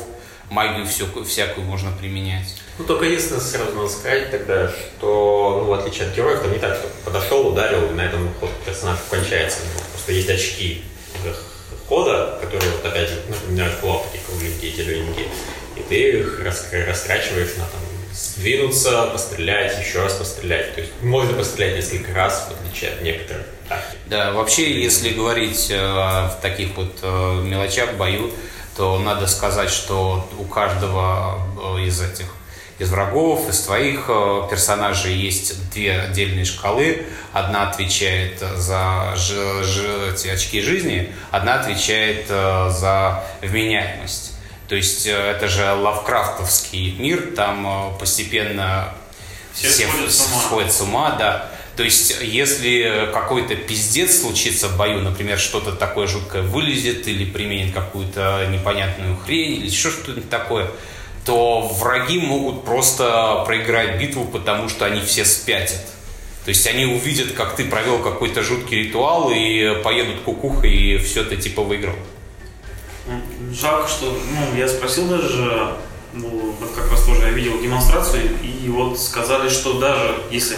Магию всю, всякую можно применять. Ну, только единственное, сразу надо сказать тогда, что, ну, в отличие от героев, там не так, что подошел, ударил, и на этом ход персонаж кончается. Просто есть очки хода, которые, вот опять же, напоминают флоп, такие кругленькие, зелененькие и ты их растрачиваешь на там сдвинуться, пострелять, еще раз пострелять. То есть можно пострелять несколько раз, в отличие от некоторых. Да, вообще, если говорить э, в таких вот э, мелочах бою, то надо сказать, что у каждого э, из этих из врагов, из твоих э, персонажей есть две отдельные шкалы. Одна отвечает за ж, ж, эти очки жизни, одна отвечает э, за вменяемость. То есть э, это же лавкрафтовский мир, там постепенно все, все сходят, с ума. сходят с ума, да. То есть, если какой-то пиздец случится в бою, например, что-то такое жуткое вылезет или применит какую-то непонятную хрень или еще что-нибудь такое, то враги могут просто проиграть битву, потому что они все спятят. То есть они увидят, как ты провел какой-то жуткий ритуал и поедут кукухой и все ты типа выиграл. Жалко, что, ну, я спросил даже, ну, вот как раз тоже я видел демонстрацию, и вот сказали, что даже если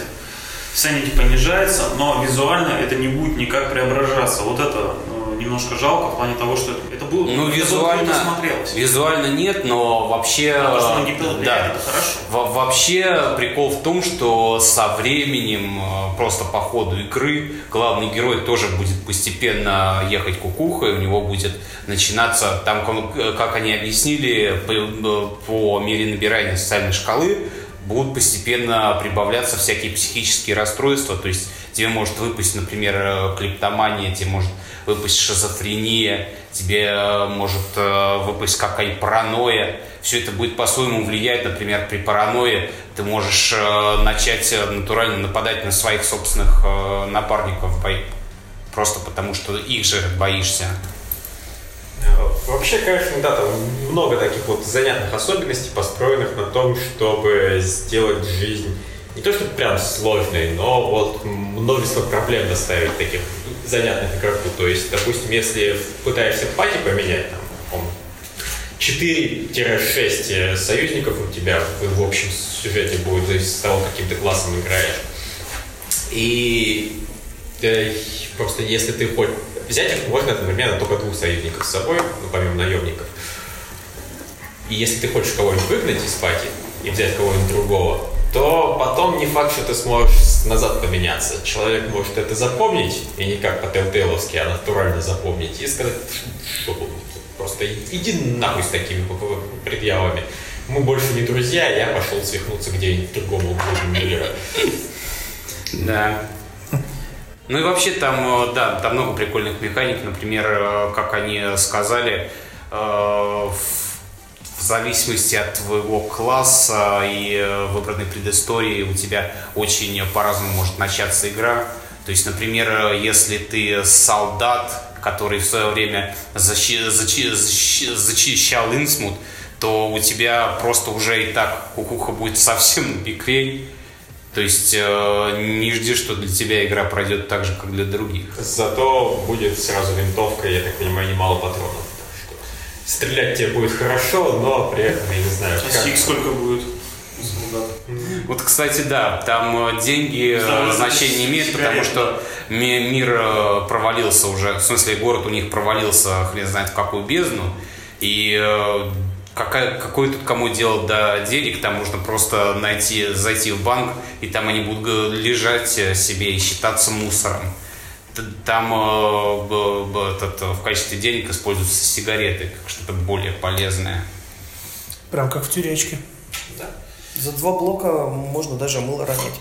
Sanity понижается, но визуально это не будет никак преображаться. Вот это ну, немножко жалко в плане того, что это было Ну, это визуально, смотрелось. визуально нет, но вообще... А то, что геймплей влияет, да, это хорошо. Во- вообще прикол в том, что со временем, э, просто по ходу игры, главный герой тоже будет постепенно ехать кукухой, у него будет начинаться, там, как- как они объяснили, по, э, по мере набирания социальной шкалы, будут постепенно прибавляться всякие психические расстройства, то есть тебе может выпасть, например, э, клептомания, тебе может выпасть шизофрения, тебе э, может э, выпасть какая-нибудь паранойя. Все это будет по-своему влиять. Например, при паранойе ты можешь начать натурально нападать на своих собственных напарников. Просто потому, что их же боишься. Вообще, конечно, да, там много таких вот занятных особенностей, построенных на том, чтобы сделать жизнь не то чтобы прям сложной, но вот множество проблем доставить таких занятных игроку. То есть, допустим, если пытаешься пати поменять, там, по-моему, 4-6 союзников у тебя в, в общем сюжете будет, есть с того, каким ты классом играешь. И э, просто если ты хочешь взять их, можно одновременно только двух союзников с собой, ну, помимо наемников. И если ты хочешь кого-нибудь выгнать из пати и взять кого-нибудь другого, то потом не факт, что ты сможешь назад поменяться. Человек может это запомнить, и не как по-телтейловски, а натурально запомнить, и сказать, что просто иди нахуй с такими предъявами. Мы больше не друзья, я пошел свихнуться где-нибудь в другом углу мира. Да. Ну и вообще там, э, да, там много прикольных механик. Например, э, как они сказали, э, в в зависимости от твоего класса и э, выбранной предыстории у тебя очень по-разному может начаться игра. То есть, например, если ты солдат, который в свое время защи- зачи- защи- зачищал Инсмут, то у тебя просто уже и так кукуха будет совсем на. То есть э, не жди, что для тебя игра пройдет так же, как для других. Зато будет сразу винтовка, я так понимаю, немало патронов. Стрелять тебе будет хорошо, но при этом, я не знаю, А как... сик сколько будет? Вот, кстати, да, там э, деньги э, Да, значения не имеют, потому что ми- мир э, провалился уже, в смысле, город у них провалился, хрен знает в какую бездну, и э, какая, какое тут кому дело до денег, там можно просто найти, зайти в банк, и там они будут э, лежать э, себе и считаться мусором. Там э, э, в качестве денег используются сигареты, как что-то более полезное. Прям как в тюречке. За два блока можно даже мыло ронять.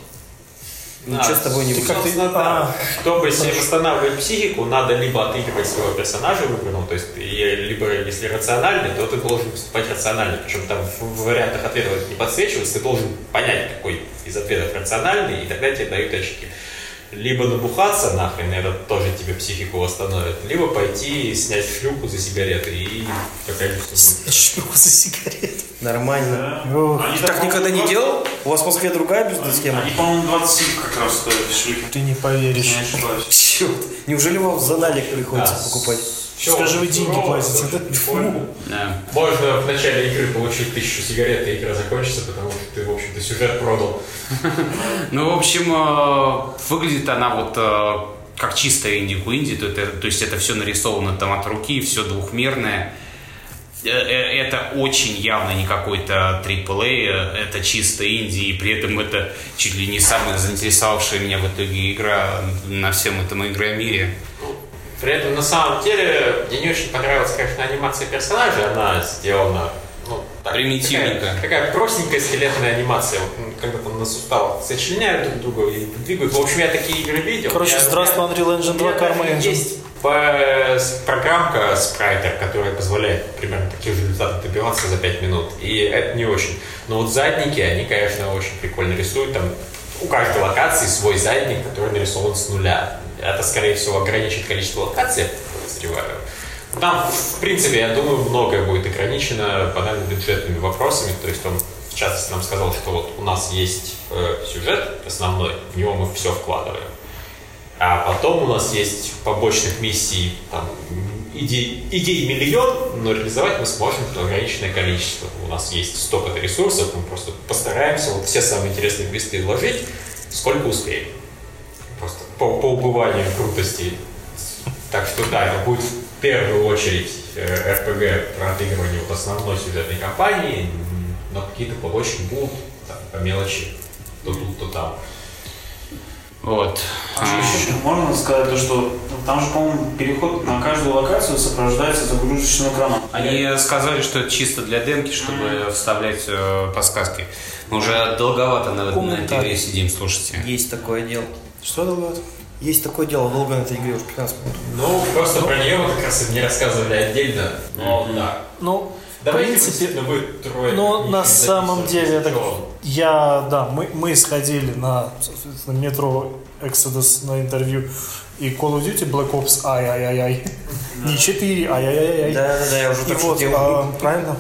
А, Ничего с тобой не ты будет. как-то- Собственно, да. А. Чтобы себе восстанавливать психику, надо либо отыгрывать своего персонажа выбранного, то есть либо если рациональный, то ты должен поступать рационально. Причем там в вариантах ответов не подсвечивается, ты должен понять, какой из ответов рациональный, и тогда тебе дают очки. Либо набухаться нахрен, это тоже тебе психику восстановит, либо пойти снять шлюху за сигареты и что будет. Шлюху за сигарет. Нормально. Ох, Они Ты так никогда не делал? У вас в Москве другая бизнес-схема? Они, по-моему, 27 как раз стоят шлюхи. Ты не поверишь. не. Черт, неужели вам за налик приходится Да. покупать? Всё, Скажи, вы деньги платите, да? Да. Можно в начале игры получить тысячу сигарет, и игра закончится, потому что ты, в общем-то, сюжет продал. Ну, в общем, э, выглядит она вот э, как чистая инди-куинди, то, это- то есть это все нарисовано там от руки, все двухмерное. Э, Это очень явно не какой-то AAA, это чисто инди, и при этом это чуть ли не самая заинтересовавшая меня в итоге игра на всем этом игромире. При этом, на самом деле, мне не очень понравилась, конечно, анимация персонажа. Она сделана ну, так, Примитивненько. Такая, такая простенькая скелетная анимация. Вот, когда там на суставах сочленяют друг друга и двигают. В общем, я такие игры видел. Короче, Я- здравствуй, Unreal Engine 2, У меня даже Karma Engine. Есть с- программка спрайтер, которая позволяет примерно таких же результатов добиваться за 5 минут. И это не очень. Но вот задники, они, конечно, очень прикольно рисуют. Там у каждой локации свой задник, который нарисован с нуля. Это, скорее всего, ограничит количество локаций, подозреваю. Там, в принципе, я думаю, многое будет ограничено банально бюджетными вопросами. То есть он, в частности, нам сказал, что вот у нас есть э, сюжет основной, в него мы все вкладываем. А потом у нас есть побочных миссий, там, идей, идей миллион, но реализовать мы сможем ограниченное количество. У нас есть столько-то ресурсов, мы просто постараемся вот все самые интересные квесты вложить, сколько успеем. По, по убыванию крутости Так что да, это будет в первую очередь э, РПГ про отыгрывание вот основной сюжетной кампании, но какие-то побочки будут там, по мелочи, то тут, то там. Вот. А что еще можно сказать, то, что ну, там же, по-моему, переход на каждую локацию сопровождается загрузочным экраном. Они сказали, что это чисто для демки, чтобы вставлять э, подсказки. Мы уже долговато на, на этой игре сидим, слушайте. Есть такое дело. Что это Есть такое дело, долго на этой игре, уже 15 минут. Ну, просто про нее как раз и не рассказывали отдельно, но да. Ну, Давайте, в принципе, будет трое. Но не на самом деле, это, ничего. я, да, мы, мы сходили на, соответственно, Metro Exodus на интервью и Call of Duty Black Ops, ай-ай-ай-ай. Не 4, ай-ай-ай-ай. Да, да, да, я уже И так вот, шутил. а, правильно.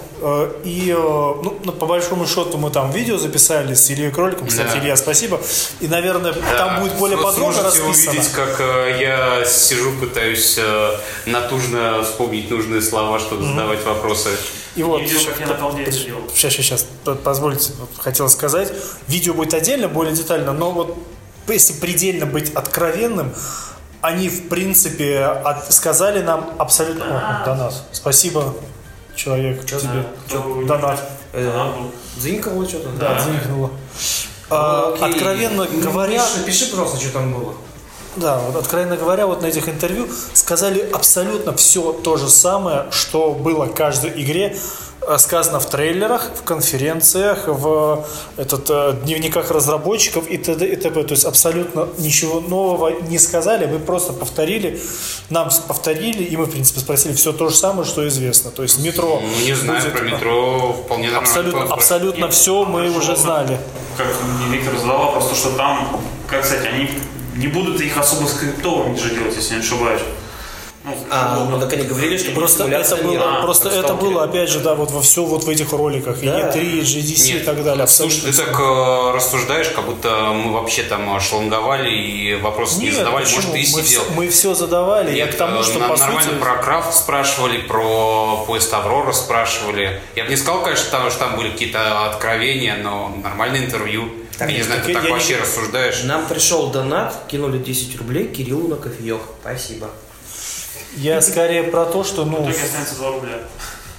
И, ну, по большому счету, мы там видео записали с Ильей Кроликом. Кстати, Да. Илья, спасибо. И, наверное, там будет более Вы подробно сможете расписано. увидеть, как э, я сижу, пытаюсь э, натужно вспомнить нужные слова, чтобы задавать вопросы. И вот, Видео, как я на колде это делал. Сейчас, сейчас, сейчас, позвольте, хотел сказать. Видео будет отдельно, более детально, но вот если предельно быть откровенным, они, в принципе, от- сказали нам абсолютно... О, донат. Спасибо, человек, тебе. Кто- Донат. Э, Дзинькало что-то? Да, дзынькнуло. А, Окей. откровенно говоря, Пиши, пиши, пожалуйста, что там было. да, вот откровенно говоря, вот на этих интервью сказали абсолютно все то же самое, что было в каждой игре, сказано в трейлерах, в конференциях, в этот, э, дневниках разработчиков и т.д. и т.п. То есть абсолютно ничего нового не сказали, мы просто повторили, нам повторили, и мы, в принципе, спросили все то же самое, что известно. То есть метро Ну, не знаю, будет- про метро вполне нормально. Абсолютно, абсолютно все мы уже знали. Как мне Виктор задал вопрос, то, что там, как сказать, они не будут их особо скриптовыми же делать, если я не ошибаюсь. А, ну так они говорили, что Просто это было, мира, просто это было, опять же, да, вот во все вот в этих роликах. И Да. E3, и GDC и Нет, так далее. Слушай, ты так э, рассуждаешь, как будто мы вообще там шланговали и вопросы не Нет, задавали. почему? Может, ты и мы, сидел. все, мы все задавали. Я Нет, к тому, э, что на- по нормально сути... про крафт спрашивали, про поезд Аврора спрашивали. Я бы не сказал, конечно, там, что там были какие-то откровения, но нормальное интервью. Так, я не знаю, ты я так не- вообще рассуждаешь. Нам пришел донат, кинули 10 рублей Кириллу на кофеек. Спасибо. Я скорее про то, что В ну, итоге останется 2 рубля.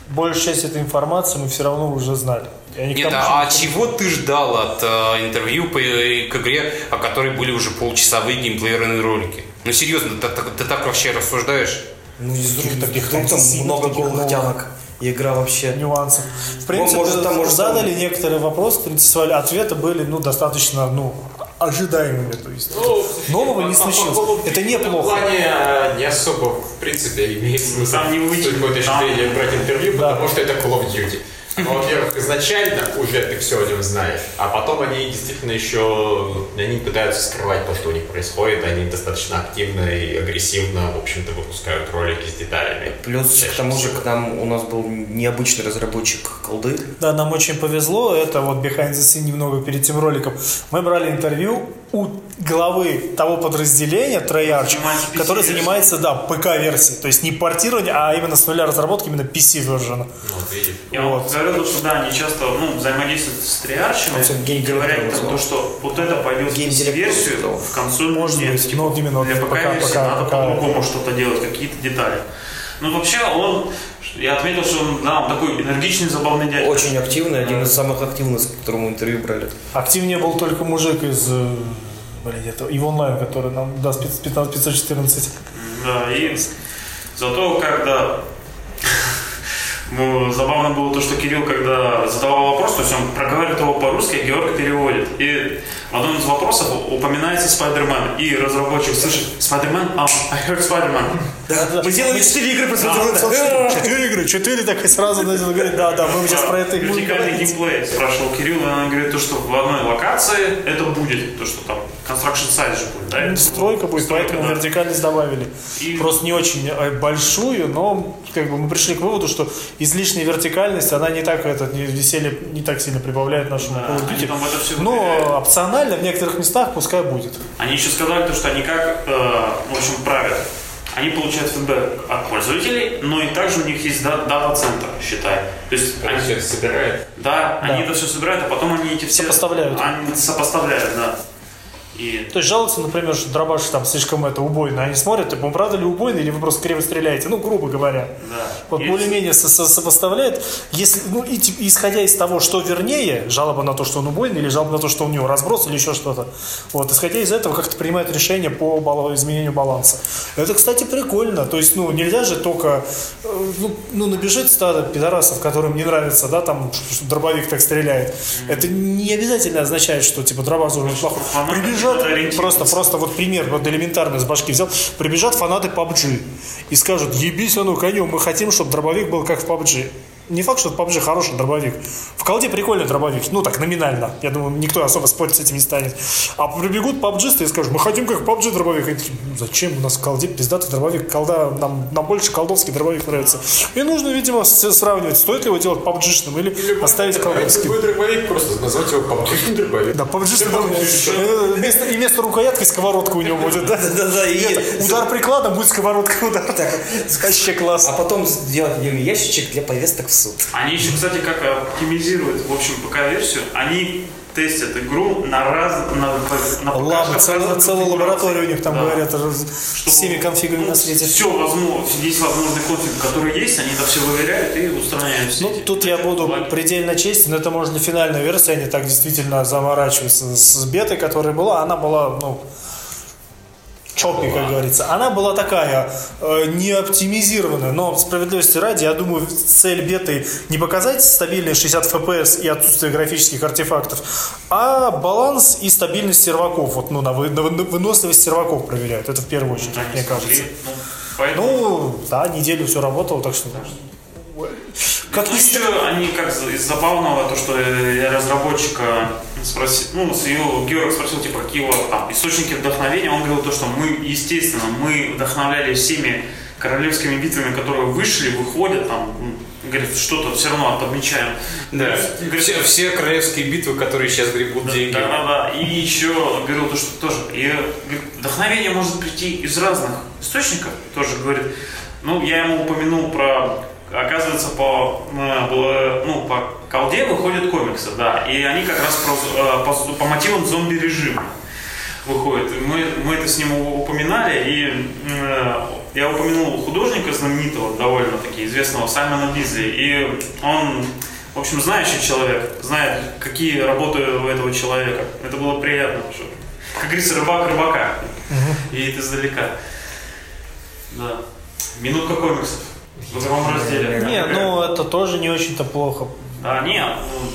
большая часть этой информации мы все равно уже знали. Я не Нет, тому, а что- чего ты ждал от э, интервью по, э, к игре, о которой были уже полчасовые геймплеерные ролики? Ну серьезно, ты, ты- ты так вообще рассуждаешь? Ну, из Таких других таких там много голых тянок. И игра вообще. нюансов. В принципе, может, там, может, задали там- некоторые вопросы, интересовали, ответы были ну, достаточно ну, ожидаемыми. То есть, нового не случилось. Это В неплохо. плане э, не особо, в принципе, имеет смысл Там не выйти. с какой точки зрения брать интервью, Да. потому что это Call of Duty. Ну, во-первых, изначально уже ты все о нем знаешь, а потом они действительно еще, они пытаются скрывать то, что у них происходит, они достаточно активно и агрессивно, в общем-то, выпускают ролики с деталями. Плюс Чаще к тому же к нам у нас был необычный разработчик колды. Да, нам очень повезло. Это вот behind the scene немного перед этим роликом. Мы брали интервью у главы того подразделения Treyarch, который занимается, да, ПК-версией. То есть не портирование, а именно с нуля разработки, именно PC-версиона. Ну, Вот, Вот. Говорил, что да, они часто ну, взаимодействуют с триарчами Он сегодня и гейм-директор говорят там, то, что вот это пойдет в версию в консоль Может нет, быть, типа, но именно для пока- ПК-версии пока- надо пока- по-другому что-то делать, какие-то детали. Ну, вообще, он, я отметил, что он, да, он такой энергичный, забавный дядя. Очень активный, один из самых активных, с которым интервью брали. Активнее был только мужик из э, блин, это Ив Онлайн, который нам даст 15 514. Да, и зато когда ну, забавно было то, что Кирилл, когда задавал вопрос, то есть он проговаривает его по-русски, а Георг переводит. И в одном из вопросов упоминается Спайдермен. И разработчик слышит, Спайдермен? А, I heard Spider-Man. Мы сделали 4 игры про Четыре игры, четыре, так и сразу начал говорить, да, да, мы сейчас про это и будем Вертикальный геймплей. Спрашивал Кирилл, и она говорит, то, что в одной локации это будет, то, что там construction site же будет, да? Стройка будет, поэтому да. вертикальность добавили. Просто не очень э, большую, но как бы мы пришли к выводу, что излишняя вертикальность, она не так это не, веселье не так сильно прибавляет нашему Да, Call of Duty. Но выделяют. Опционально в некоторых местах пускай будет. Они еще сказали, то, что они как, э, в общем, правят. Они получают фидбэк от пользователей, но и также у них есть да- дата-центр, считай. То есть Они они, все это собирают. да, они это все собирают, а потом они эти все... Сопоставляют. Они сопоставляют, да. И То есть жалуются, например, что дробаш там слишком это убойно. Они смотрят, типа, «Ну, правда ли убойно, или вы просто криво стреляете? Ну, грубо говоря. Да. Вот Есть- более-менее со- со- сопоставляет. Если, ну, и, исходя из того, что вернее, жалоба на то, что он убойный, или жалоба на то, что у него разброс, или еще что-то. Вот, исходя из этого, как-то принимают решение по бал- изменению баланса. Это, кстати, прикольно. То есть, ну, нельзя же только, э, ну, ну, набежит стадо пидорасов, которым не нравится, да, там, что, дробовик так стреляет. Это не обязательно означает, что, типа, дробаш должен плохой. Прибежат, просто, просто вот пример, вот элементарно с башки взял, прибежат фанаты PUBG и скажут, ебись оно конем, мы хотим, чтобы дробовик был как в PUBG. Не факт, что PUBG хороший дробовик. В колде прикольный дробовик, ну так, номинально. Я думаю, никто особо спорить с этим не станет. А прибегут PUBGисты и скажут, мы хотим как PUBG дробовик. Они такие, «Ну, зачем у нас в колде пиздатый дробовик? Колда, нам, нам больше колдовский дробовик нравится. И нужно, видимо, сравнивать, стоит ли его делать PUBG-шным или оставить колдовским. Любой дробовик, просто назвать его PUBG дробовик. Да, PUBG вместо, и вместо рукоятки сковородка у него будет, да? Да-да-да, и- Это, удар прикладом будет сковородка удар. Вообще А классно. потом сделать ящичек для повесток суд. Они еще, кстати, как оптимизируют, в общем, ПК-версию, они тестят игру на раз... На, на Ладно, целая, разных целая лаборатория у них там Да. говорят раз- всеми конфигами на свете. Все возможно, весь возможный конфиг, который есть, они это все выверяют и устраняют все Ну, эти тут я буду баги. предельно честен, это может для финальной версии, они так действительно заморачиваются с бетой, которая была, она была, ну, чопи, как говорится. Она была такая, э, не оптимизированная, но справедливости ради, я думаю, цель беты не показать стабильные 60 FPS и отсутствие графических артефактов, а баланс и стабильность серваков, вот, ну, на, вы- на вы- на выносливость серваков проверяют, это в первую очередь, Они мне кажется. ну, поэтому... Ну, да, неделю все работало, так что... Как Ну, еще они как из забавного, то, что разработчика спросил, ну, с его, Георг спросил, типа, какие вас там источники вдохновения, он говорил то, что мы, естественно, мы вдохновлялись всеми королевскими битвами, которые вышли, выходят, там, говорит, что-то все равно подмечаем. Да. Говорит, Все, все королевские битвы, которые сейчас гребут деньги. Да, да, да. И еще говорил то, что тоже. И говорит, вдохновение может прийти из разных источников, тоже говорит. Ну, я ему упомянул про, оказывается, по, э, ну, по колде выходят комиксы, да. И они как раз про, э, по, по мотивам зомби-режима выходят. И Мы, мы это с ним упоминали, и э, я упомянул художника знаменитого, довольно-таки известного, Саймона Бизли. И он, в общем, знающий человек, знает, какие работы у этого человека. Это было приятно. Что, как говорится, рыбак рыбака. Видит издалека. Да. Минутка комиксов. В другом разделе. Не, ну это тоже не очень-то плохо. Да, нет, ну,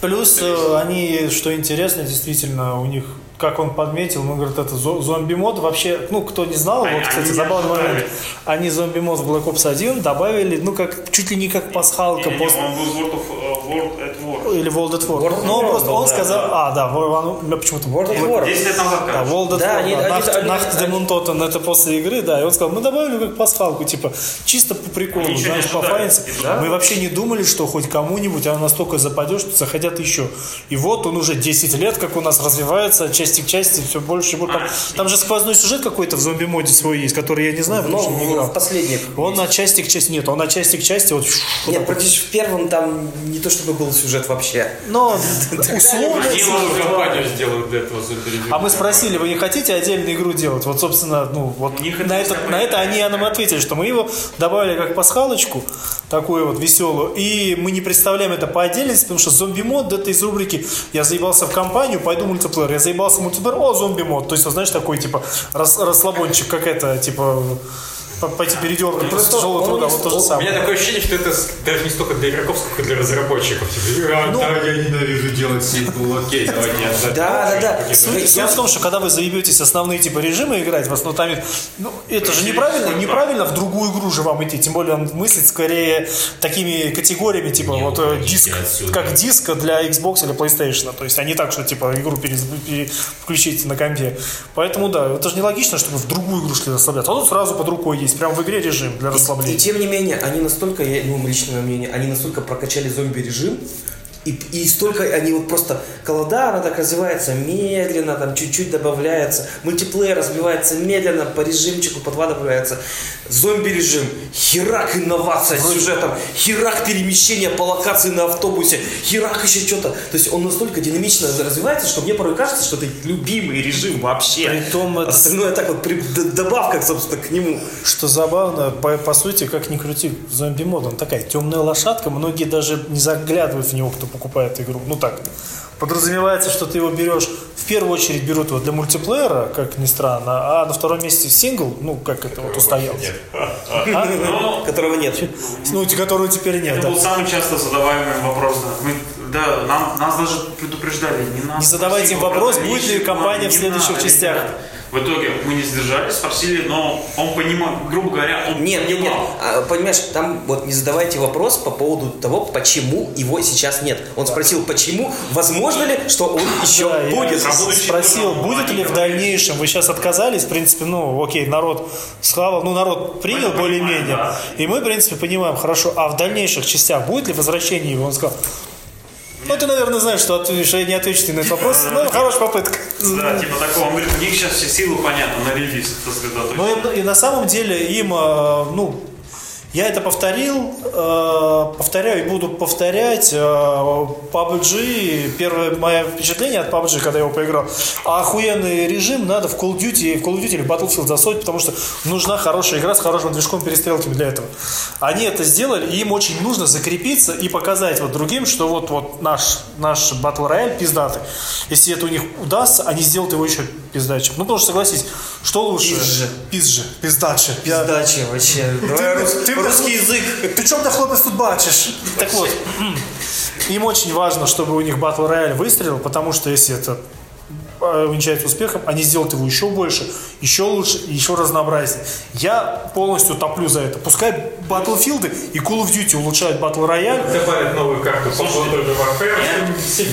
Плюс э, они, что интересно, действительно, у них, как он подметил, ну, говорит, это зо- зомби-мод вообще, ну, кто не знал, вот, кстати, забавный момент, они зомби-мод в Black Ops 1 добавили, ну, как, чуть ли не как пасхалка не, после... он был World, of, э, World at War. Или World at War. World at Но War просто был, он да, сказал, а, да, он, ну, почему-то World of War. 10 лет назад, Да. World at Да, War, они- да, они- Nacht- они- Nacht они- de Montauton, это после игры, да, и он сказал, мы добавили как пасхалку, типа, чисто по приколу, Они знаешь, по файнсе. Да. Мы вообще не думали, что хоть кому-нибудь она настолько западет, что захотят еще. И вот он уже 10 лет, как у нас развивается, части к части, все больше и больше. Там, там же сквозной сюжет какой-то в зомби-моде свой есть, который я не знаю, потому Но что не играл. в последних. Он от части к части, нет, он от части к части, вот, Нет, практически в первом там не то чтобы был сюжет вообще. но условно... Компанию сделают для этого А мы спросили, вы не хотите отдельную игру делать? Вот, собственно, ну, вот на, это, всякое на это они есть. нам ответили, что мы его добавили как пасхалочку, такую вот веселую, и мы не представляем это по отдельности, потому что зомби-мод это из рубрики «Я заебался в компанию, пойду мультиплеер». Я заебался в мультиплеер, о, зомби-мод. То есть, вот, знаешь, такой, типа, рас- расслабончик, как это, типа, пойти передергать после Просто тяжелого труда, не вот то же У самое. меня такое ощущение, что это даже не столько для игроков, сколько для разработчиков. Типа, «А, Ну, да, я ненавижу делать сиквел, окей, давайте я отдам». Да, да, да. Суть, в том, что когда вы заебетесь основные типа режимы играть, вас ну там ну, это же неправильно, неправильно в другую игру же вам идти. Тем более он мыслит скорее такими категориями, типа вот э, уходите диск, как диск для Xbox или PlayStation. То есть, а не так, что типа игру перез- пере- включить на компе. Поэтому да, это же нелогично, чтобы в другую игру шли расслабляться. А тут сразу под рукой есть, прям в игре режим для И расслабления. тем не менее, они настолько, я- ну, личное мнение, они настолько прокачали зомби-режим, И, и столько они вот просто колода, она так развивается медленно, там чуть-чуть добавляется. Мультиплеер развивается медленно, по режимчику по два добавляется. Зомби режим, херак инновация с сюжетом, херак перемещение по локации на автобусе, херак еще что-то. То есть он настолько динамично развивается, что мне порой кажется, что это любимый режим вообще. Притом это- Остальное так вот при- д- добавка, собственно, к нему. Что забавно, по, по сути, как ни крути, зомби-мод, он такая темная лошадка, многие даже не заглядывают в него, кто покупает игру. Ну так, подразумевается, что ты его берешь, в первую очередь берут его для мультиплеера, как ни странно, а на втором месте сингл, ну, как это вот устоялся. Ну, Которого нет. Ну, которого теперь нет, это был самый часто задаваемый вопрос. Да, Мы, да нам, нас даже предупреждали. Не, надо Не задавайте им вопрос, будет ли компания в следующих частях. В итоге мы не сдержались, спросили, но он понимал, грубо говоря, он Нет, нет, нет. понимал. А, понимаешь, там вот не задавайте вопрос по поводу того, почему его сейчас нет. Он спросил, почему, возможно ли, что он еще Да, я будет. Работающий спросил, будет они ли в дальнейшем, вы сейчас отказались, в принципе, ну, окей, народ схавал, ну, народ принял более-менее, да. и мы, в принципе, понимаем, хорошо, а в дальнейших частях будет ли возвращение его? Он сказал, ну, ты, наверное, знаешь, что, я не отвечу тебе на этот вопрос, ну, хорошая попытка. Да, типа такого. Он говорит, у них сейчас все силы, понятно, на релиз сосредоточены. Ну и, на самом деле им, э, ну, я это повторил, э, повторяю и буду повторять. Э, PUBG, первое мое впечатление от PUBG, когда я его поиграл, охуенный режим надо в Call of Duty, в Call of Duty или Battlefield засунуть, потому что нужна хорошая игра с хорошим движком перестрелки для этого. Они это сделали, и им очень нужно закрепиться и показать вот другим, что вот, вот наш, наш Battle Royale пиздатый. Если это у них удастся, они сделают его еще пиздачем. Ну, потому что, согласись, что лучше? Пизже. Пизже. Пиздаче. Пиздачи вообще. Давай рус- ты- русский язык. Ты чем то хлопец тут бачишь? Так вот, им очень важно, чтобы у них Battle Royale выстрелил, потому что если это э, увенчается успехом, они сделают его еще больше, еще лучше, и еще разнообразнее. Я полностью топлю за это. Пускай Battlefield и Call of Duty улучшают Battle Royale. Добавить новую карту.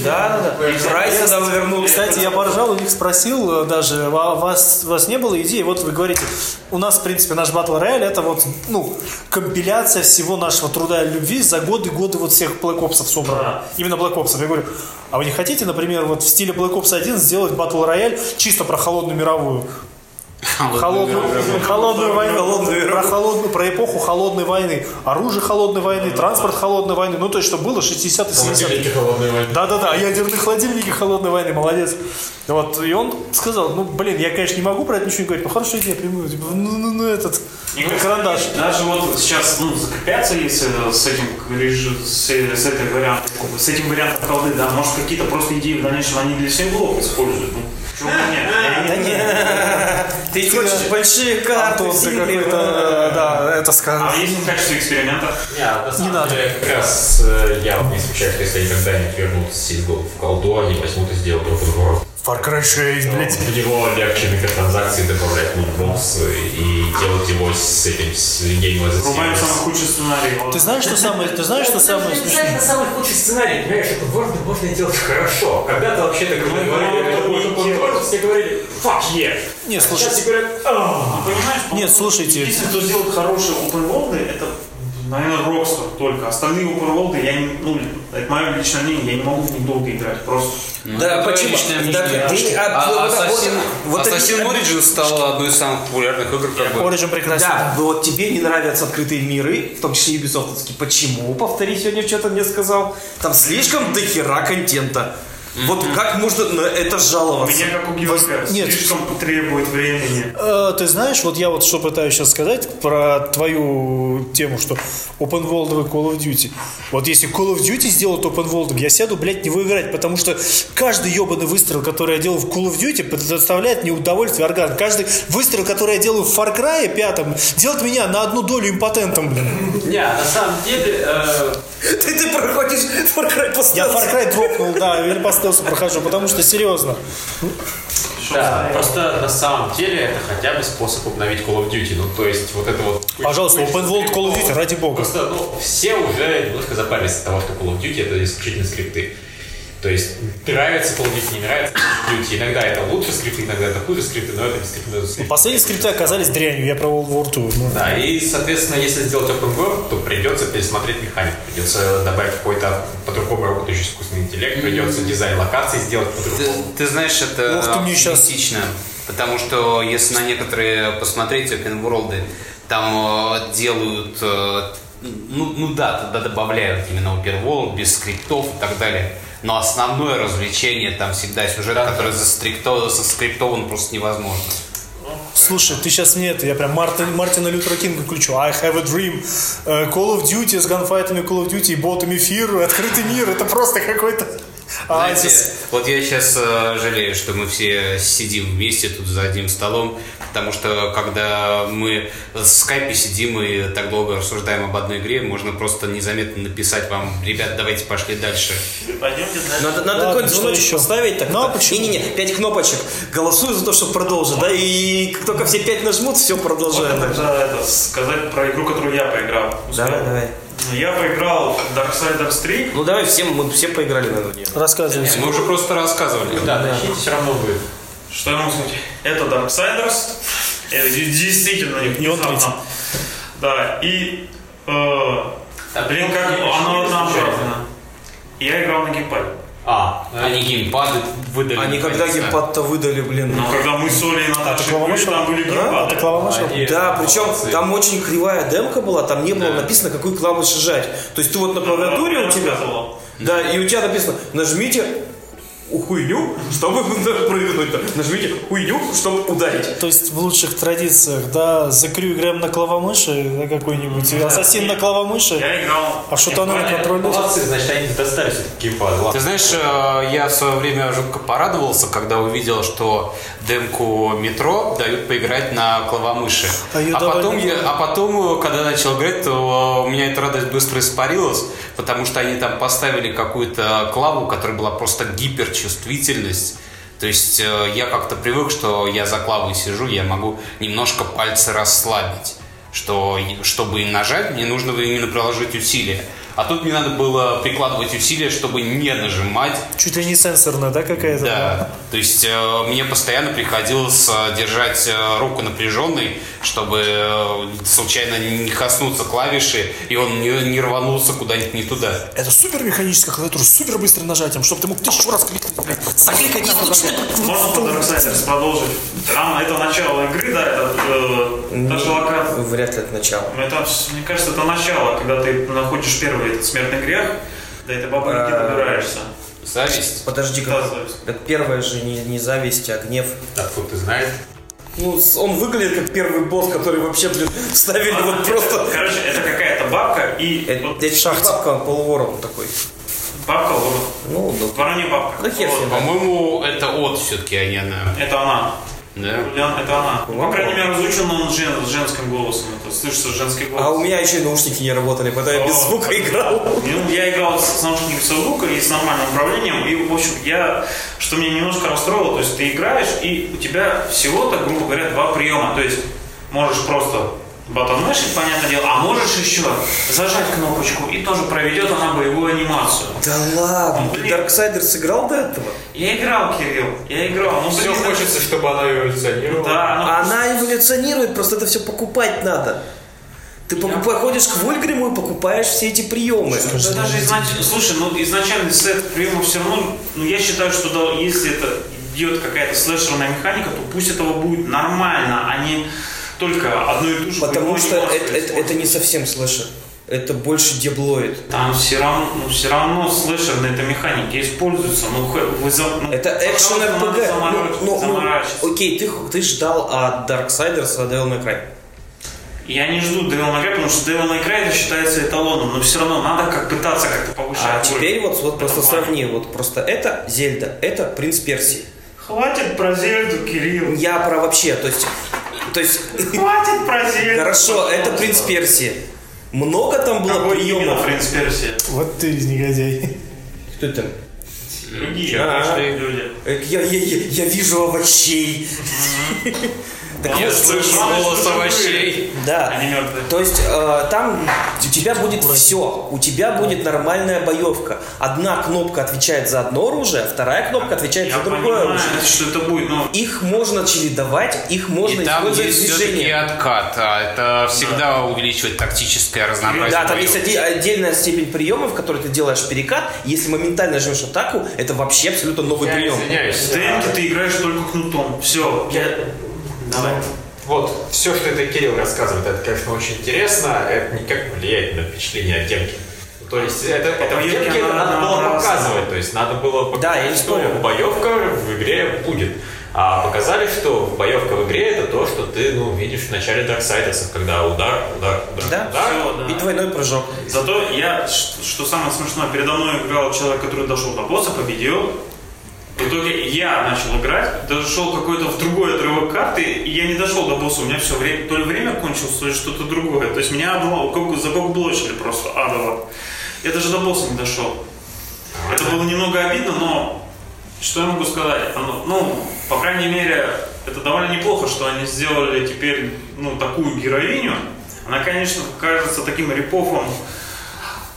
Да, да, да. Прайс тогда вы вернули. Кстати, я поржал, у них спросил э, даже, «Ва- вас, у вас не было идеи, вот вы говорите, у нас, в принципе, наш Battle Royale это вот, ну, компиляция всего нашего труда и любви за годы-годы вот всех Black Ops собрано. Именно Black Ops. Я говорю, а вы не хотите, например, вот в стиле Black Ops 1 сделать Battle Royale чисто про холодную мировую? Холодную, холодную войну, Холодную про, холодную, про эпоху холодной войны, оружие холодной войны, транспорт холодной войны, ну то есть, что было 60-е, 70-е. холодной войны. Да-да-да, ядерные холодильники холодной войны, молодец. Вот, и он сказал, ну, блин, я, конечно, не могу про это ничего не говорить, но хорошая идея, прямую, типа, ну, ну, ну, этот, Мне ну, кажется, карандаш. Даже вот сейчас ну, закрепятся, если с этим с, с этой вариантом, с этим вариантом колды, да, может какие-то просто идеи в дальнейшем они для синглов используют. Ну. Да нет. Ты хочешь большие карты, какой-то, э, да, это сказал. А если в качестве эксперимента? Не, самом надо. как раз э, я не исключаю, что если они когда-нибудь вернут сингл в колду, они возьмут и сделают open world. Far Cry 6, блядь. В него легче микротранзакции добавлять лутбоксы и делать его с этим, с гейм Рубаем самый худший сценарий. Вот. Ты знаешь, что самое, ты знаешь, что самое смешное? Это самый худший сценарий, понимаешь, это можно, можно делать хорошо. Когда-то вообще-то когда говорили, это будет world, все говорили, fuck yeah. Не, А слушай, Сейчас все говорят, «А». Ну, понимаешь, Нет, слушайте. Если кто сделает хорошие open world, это, наверное, Rockstar только. Остальные open world, я не, ну, это мое личное мнение, я не могу в них долго играть. Просто. Да, это почему? личное Да, мнение. ты- а, А вот- Assassin, вот- Assassin Origins стала одной из самых популярных игр, как бы. Origin прекрасен. Да, вот тебе не нравятся открытые миры, в том числе Ubisoft. Почему? Повтори, сегодня что-то мне сказал. Там слишком дохера контента. Вот как можно на это У жаловаться? меня, как у Георгия, Нет. слишком требует времени. Э, Ты знаешь, вот я вот что пытаюсь сейчас сказать про твою тему, что open world и Call of Duty. Вот если Call of Duty сделают open world, я сяду, блядь, не выиграть, потому что каждый ебаный выстрел, который я делаю в Call of Duty, доставляет мне удовольствие, оргазм. Каждый выстрел, который я делаю в Far Cry пятом, делает меня на одну долю импотентом, блин. Не, на самом деле, э, Ты, ты проходишь Far Cry по Я. Far Cry дропнул, да, или по стелсу прохожу, потому что серьезно. да, просто на самом деле это хотя бы способ обновить Call of Duty. Ну, то есть, вот это вот... Пожалуйста, open world Call of Duty, ради бога. Просто, ну, все уже немножко запарились от того, что Call of Duty это исключительно скрипты. То есть нравится of Duty, не нравится Duty. Иногда это лучше скрипты, иногда это хуже скрипты, но это действительно скрипты. Последние скрипты оказались дрянью, я про World War II. ну. Да, и, соответственно, если сделать open world, то придется пересмотреть механику. Придется добавить какой-то по-другому работающий искусственный интеллект, придется дизайн локаций сделать Ты, по-другому. ты знаешь, это ты мне щас- оптимистично. Потому что если на некоторые посмотреть open world, там э, делают, э, ну, ну да, туда добавляют именно open world без скриптов и так далее. Но основное развлечение там всегда сюжет, который застрикто- заскриптован просто невозможно. Слушай, ты сейчас мне это, я прям Мартин, Мартина Лютера Кинга включу. I have a dream. Э, Call of Duty с ганфайтами Call of Duty, ботами эфир, открытый мир. Это просто какой-то... Знаете, оазис. вот я сейчас жалею, что мы все сидим вместе тут за одним столом, потому что когда мы в скайпе сидим и так долго рассуждаем об одной игре, можно просто незаметно написать вам, ребят, давайте пошли дальше. Пойдемте дальше. Надо, надо какой-нибудь что еще? поставить так. Ну, а почему? Не-не-не, пять кнопочек. Голосую за то, чтобы продолжить, да, и как только все пять нажмут, все продолжаем. Можно тогда это, сказать про игру, которую я поиграл. Успел? Давай, давай. Я поиграл в Darksiders 3. Ну давай всем, мы все поиграли на нее. Рассказывайте. Мы уже просто рассказывали. Да, начните все равно вы. Что я могу сказать? Это Darksiders. Это де- действительно внезапно. Да, и... э, блин, как оно однообразно. Я играл на геймпаде. А, Они геймпады выдали. Они когда геймпад-то выдали, блин. Но когда мы с Олей и А Наташей клава были, там были А? А геймпады. нашел? Они- Да, причем молодцы. там очень кривая демка была, там не было Да. написано, какую клавишу жать. То есть ты вот на клавиатуре у тебя, да, и у тебя написано, нажмите хуйню, чтобы прыгнуть. Нажмите хуйню, чтобы ударить. То есть в лучших традициях, да, закрю играем на клавомыши, да, какой-нибудь, ассасин на клавомыши, Я играл... а шутану на контроль. Молодцы, значит, они достали все-таки. Ты знаешь, э, я в свое время жутко порадовался, когда увидел, что демку метро дают поиграть на клавомыши. А А потом, я- а потом, когда начал играть, то у меня эта радость быстро испарилась, потому что они там поставили какую-то клаву, которая была просто гиперчувствительность. То есть э, я как-то привык, что я за клавой сижу, я могу немножко пальцы расслабить. Что, чтобы им нажать, мне нужно именно приложить усилия. А тут мне надо было прикладывать усилия, чтобы не нажимать. Чуть ли не сенсорная, да, какая-то? Да. То есть э, мне постоянно приходилось э, держать э, руку напряженной, чтобы э, случайно не коснуться клавиши, и он не, не рванулся куда-нибудь не туда. Это супер механическая клавиатура супер быстрым нажатием, чтобы ты мог тысячу раз кликнуть, блядь, закликать надо, Можно по Darksiders продолжить? Там это начало игры, да, это э, даже локация. Вряд ли это начало. Это, мне кажется, это начало, когда ты находишь первый этот смертный грех, до этой бабульки А. добираешься. Зависть. Подожди, Да, как, так первое же не, не зависть, а гнев. Откуда ты знаешь? Ну, он выглядит как первый босс, который вообще, блин, ставили вот просто... Короче, это какая-то бабка и Это, вот это шахте. бабка, он полуворон такой. бабка, вот, Ну, ну, воронья бабка. Да хер с Вот. По-моему, это от все-таки, а не она. Это она. Да? Это она. Ну, Вау. По крайней мере, озвучен он жен- с женским голосом. Это слышится женский голос. А у меня еще и наушники не работали, поэтому я без звука играл. Ну, я играл с наушниками со звука и с нормальным управлением, и, в общем, я, что меня немножко расстроило, то есть ты играешь, и у тебя всего-то, грубо говоря, два приема, то есть можешь просто батон мышить, понятное дело, а можешь еще зажать кнопочку, и тоже проведет она боевую анимацию. Да ладно, Ну, ты блин. Darksiders играл до этого? Я играл, Кирилл, я играл, ну, Все блин, хочется, чтобы она эволюционировала. Да, ну, Она эволюционирует, просто это все покупать надо. Ты покупай, ходишь к Вольгриму и покупаешь все эти приемы. Да даже изнач- Слушай, ну изначальный сет приемов все равно, ну я считаю, что да, если это идет какая-то слэшерная механика, то пусть этого будет нормально, а не только одно и то же. Потому что это, это, это не совсем слэшер. Это больше деблоид. Там все равно, ну, все равно слэшерные это механики используются. Ну, хэ- вы за- ну, Это экшен заморачиваться- Ну, ну, ну, заморачиваться. окей, ты, ты ждал от Darksiders от Devil May Cry. Я не жду Devil May Cry, потому что Devil May Cry это считается эталоном, но все равно надо как пытаться как-то повышать. А теперь вот, вот просто Нормально. сравни. Вот просто это Зельда, это Принц Персии. Хватит про Зельду, Кирилл. Я про вообще, то есть... То есть... Хватит про Зельду. Хорошо, это. Принц Персии. Много там было Какой приемов. Принц Персия? Вот ты негодяй. Кто это? Другие А, люди. Э, Я, я, я, я вижу овощей. Так Я вот, слышу голос овощей. Да. Они мертвые. То есть э, там у тебя будет все. У тебя будет нормальная боевка. Одна кнопка отвечает за одно оружие, вторая кнопка отвечает Я за другое понимаю, оружие. что это будет, но Их можно чередовать, их можно И там использовать есть в все-таки движении. откат. а Это всегда увеличивает тактическое разнообразие. Да, там боев. есть отдельная степень приемов, в которой ты делаешь перекат. Если моментально жмешь атаку, это вообще абсолютно новый Я прием. извиняюсь. в ДНК ты играешь только кнутом. Все. Я... Давай. Вот, все, что это Кирилл рассказывает, это, конечно, очень интересно, это никак не влияет на впечатление от демки. То есть это, это в это она надо было разная. показывать, то есть надо было показать, Да, я что боевка в игре будет. А показали, что боевка в игре это то, что ты ну, видишь в начале Дарксайдерсов, когда удар, удар, удар, Да, удар. Всё, да. И двойной прыжок. Зато я, что самое смешное, передо мной играл человек, который дошел до босса, победил. В итоге я начал играть, дошел какой-то в другой отрывок карты, и я не дошел до босса, у меня все время, то ли время кончилось, то ли что-то другое. То есть меня обла- как- забоблочили просто адово. Я даже до босса не дошел. Это было немного обидно, но что я могу сказать? Оно- ну, по крайней мере, это довольно неплохо, что они сделали теперь ну, такую героиню. Она, конечно, кажется таким репофом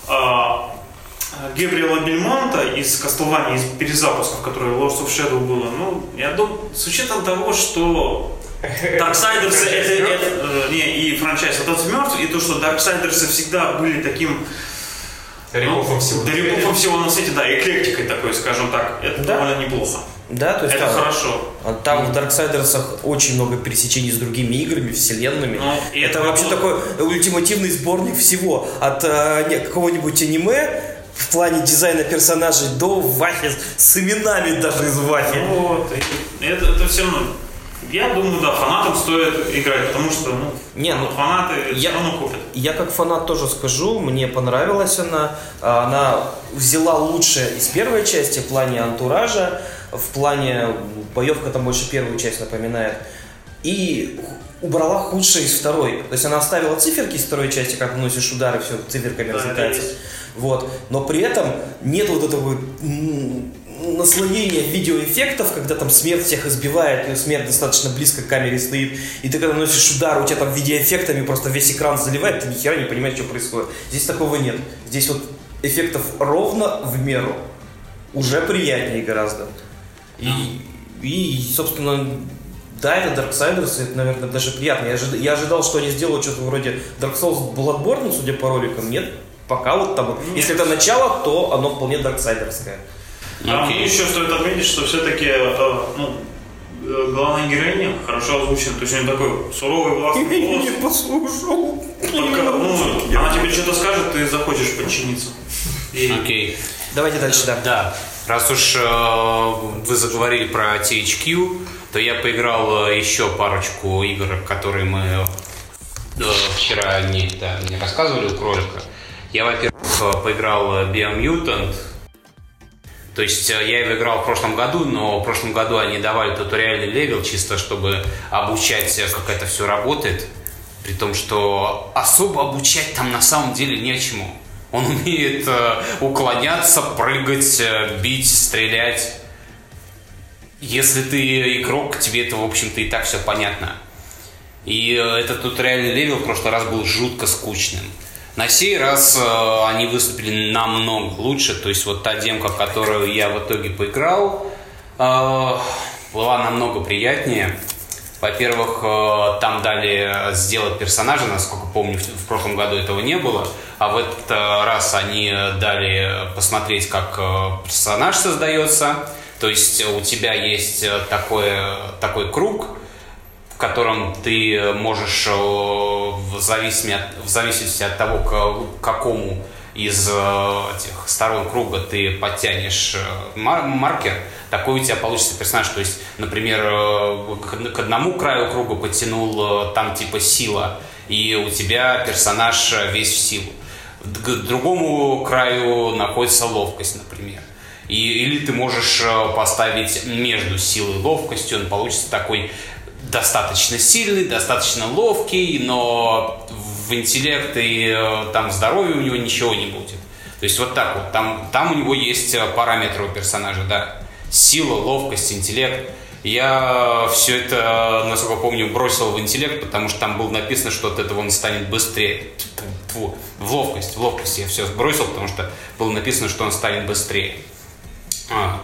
а, Гебриэла Бельмонта из Castlevania, из перезапусков, которые Lords of Shadow было. Ну, я думаю, с учетом того, что Darksiders это, это, э, не, и франчайз этот мертв, и то, что Darksiders всегда были таким Репофом всего. да, репофом всего на свете, да, эклектикой такой, скажем так. Это Да. довольно неплохо. Да, то есть Это там, хорошо. а там в Дарксайдерсах очень много пересечений с другими играми, вселенными. Ну, это это вообще было- такой ультимативный сборник всего. От э, какого-нибудь аниме в плане дизайна персонажей до Вахи с именами даже из Вахи. Вот, это, это все равно. Я думаю, да, фанатам стоит играть, потому что, ну, Не, ну, фанаты я- все равно купят. Я как фанат тоже скажу, мне понравилась она. А, Она взяла лучшее из первой части в плане антуража, в плане боевка там больше первую часть напоминает. И убрала худшее из второй. То есть она оставила циферки из второй части, как наносишь удары, все циферками Да, разлетается. Вот. Но при этом нет вот этого м, наслоения видеоэффектов, когда там смерть всех избивает, и смерть достаточно близко к камере стоит, и ты когда наносишь удар, у тебя там видеоэффектами просто весь экран заливает, ты ни хера не понимаешь, что происходит. Здесь такого нет. Здесь вот эффектов ровно в меру. Уже приятнее гораздо. И, и собственно, да, это Darksiders, это, наверное, даже приятно. Я, ожид- я ожидал, что они сделают что-то вроде Dark Souls Bloodborne, судя по роликам. Нет, пока вот там. вот. Если это начало, то оно вполне Дарксайдерское. Там Окей. еще стоит отметить, что все-таки ну, э, главная героиня хорошо озвучена. То есть у нее такой суровый властный голос. послушал. Только, ну, она тебе что-то скажет, ты захочешь подчиниться. И Окей. Давайте дальше, да. Да, раз уж э, вы заговорили про THQ, то я поиграл э, еще парочку игр, которые мы э, вчера не, да, не рассказывали у кролика. Я, во-первых, э, поиграл Biomutant. То есть я его играл в прошлом году, но в прошлом году они давали туториальный level, чисто чтобы обучать, как это все работает. При том, что особо обучать там на самом деле нечему. Он умеет э, уклоняться, прыгать, бить, стрелять. Если ты игрок, тебе это, в общем-то, и так все понятно. И э, этот туториальный level в прошлый раз был жутко скучным. На сей раз э, они выступили намного лучше. То есть вот та демка, которую я в итоге поиграл, э, была намного приятнее. Во-первых, э, там дали сделать персонажа, насколько помню, в в прошлом году этого не было. А в этот э, раз они дали посмотреть, как э, персонаж создается. То есть у тебя есть э, такой, такой круг, в котором ты можешь, э, в зависимости в зависимости от того, к какому из э, этих сторон круга ты подтянешь мар- маркер, такой у тебя получится персонаж. То есть, например, к одному краю круга подтянул там типа сила, и у тебя персонаж весь в силу. К другому краю находится ловкость, например. И, или ты можешь э, поставить между силой и ловкостью, он получится такой достаточно сильный, достаточно ловкий, но в интеллект и э, там здоровье у него ничего не будет. То есть вот так вот. Там, там у него есть э, параметры у персонажа, да. Сила, ловкость, интеллект. Я все это, насколько помню, бросил в интеллект, потому что там было написано, что от этого он станет быстрее. Тьфу, в ловкость, в ловкость я все сбросил, потому что было написано, что он станет быстрее. А.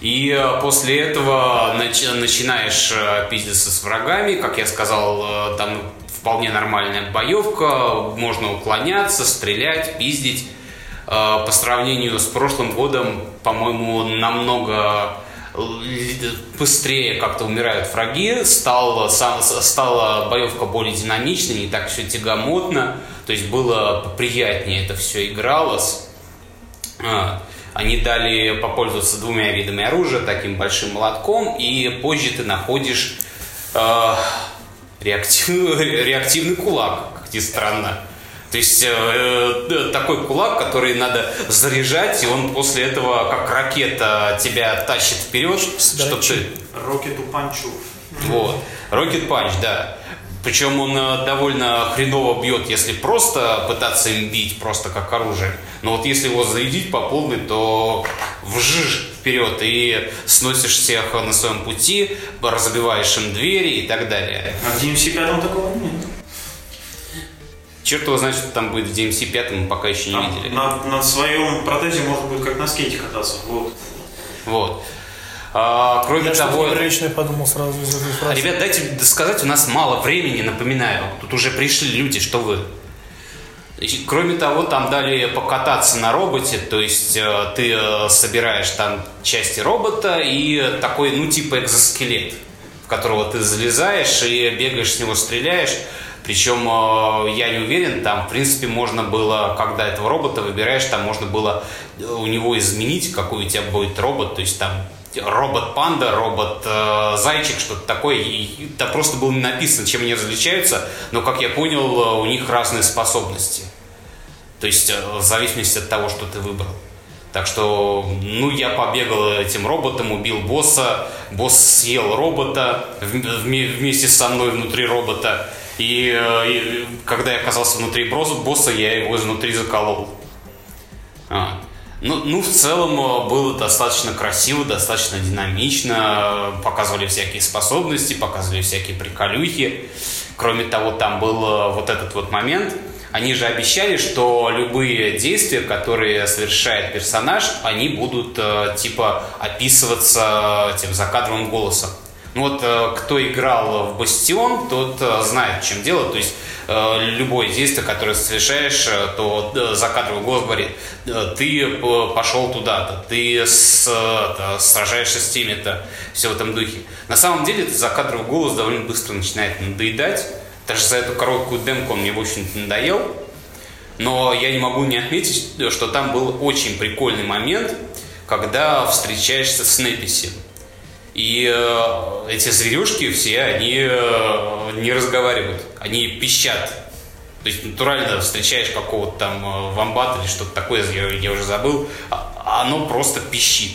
И э, после этого начи- начинаешь э, пиздиться с врагами, как я сказал, э, там вполне нормальная боевка, можно уклоняться, стрелять, пиздить. По сравнению с прошлым годом, по-моему, намного быстрее как-то умирают враги, стала, стала боевка более динамичной, не так все тягомотно, то есть было приятнее это все игралось. А, Они дали попользоваться двумя видами оружия, таким большим молотком, и позже ты находишь э, реактив- реактивный кулак, как ни странно. То есть э, э, такой кулак, который надо заряжать, и он после этого, как ракета, тебя тащит вперед, чтобы ты Рокету панчу. вот. Rocket Punch, да. Причем он э, довольно хреново бьет, если просто пытаться им бить, просто как оружие. Но вот если его зарядить по полной, то вжиж вперед и сносишь всех на своем пути, разбиваешь им двери и так далее. А в DMC 5 такого нет. Черт его знает, что там будет в DMC 5, мы пока еще не Там видели. на, на своем протезе можно будет как на скейте кататься. Вот. Вот. А, кроме Я того, неприличное подумал сразу из этой фразы. Ребят, дайте сказать, у нас мало времени, напоминаю. Тут уже пришли люди, что вы. И, Кроме того, там дали покататься на роботе, то есть э, ты э, собираешь там части робота и такой, ну, типа экзоскелет, в которого ты залезаешь и бегаешь с него, стреляешь. Причем э, я не уверен, там, в принципе, можно было, когда этого робота выбираешь, там можно было э, у него изменить, какой у тебя будет робот, то есть там робот-панда, робот-зайчик, что-то такое. Там просто было не написано, чем они различаются, но, как я понял, у них разные способности. То есть э, в зависимости от того, что ты выбрал. Так что, ну, я побегал этим роботом, убил босса, босс съел робота вм- вме- вместе со мной внутри робота. И, э, и когда я оказался внутри босса, я его изнутри заколол. А. Ну, ну, в целом э, было достаточно красиво, достаточно динамично, э, показывали всякие способности, показывали всякие приколюхи. Кроме того, там был э, вот этот вот момент. Они же обещали, что любые действия, которые совершает персонаж, они будут типа описываться этим закадровым голосом. Ну вот э, кто играл в Бастион, тот э, знает, чем дело. То есть э, любое действие, которое совершаешь, то э, закадровый голос говорит, ты пошел туда-то, ты с, сражаешься с теми-то, все в этом духе. На самом деле этот закадровый голос довольно быстро начинает надоедать. Даже за эту короткую демку он мне, в общем-то, надоел. Но я не могу не отметить, что там был очень прикольный момент, когда встречаешься с Неписи. И э, эти зверюшки все, они э, не разговаривают, они пищат. То есть натурально встречаешь какого-то там э, вамбата или что-то такое, я, я уже забыл, а оно просто пищит.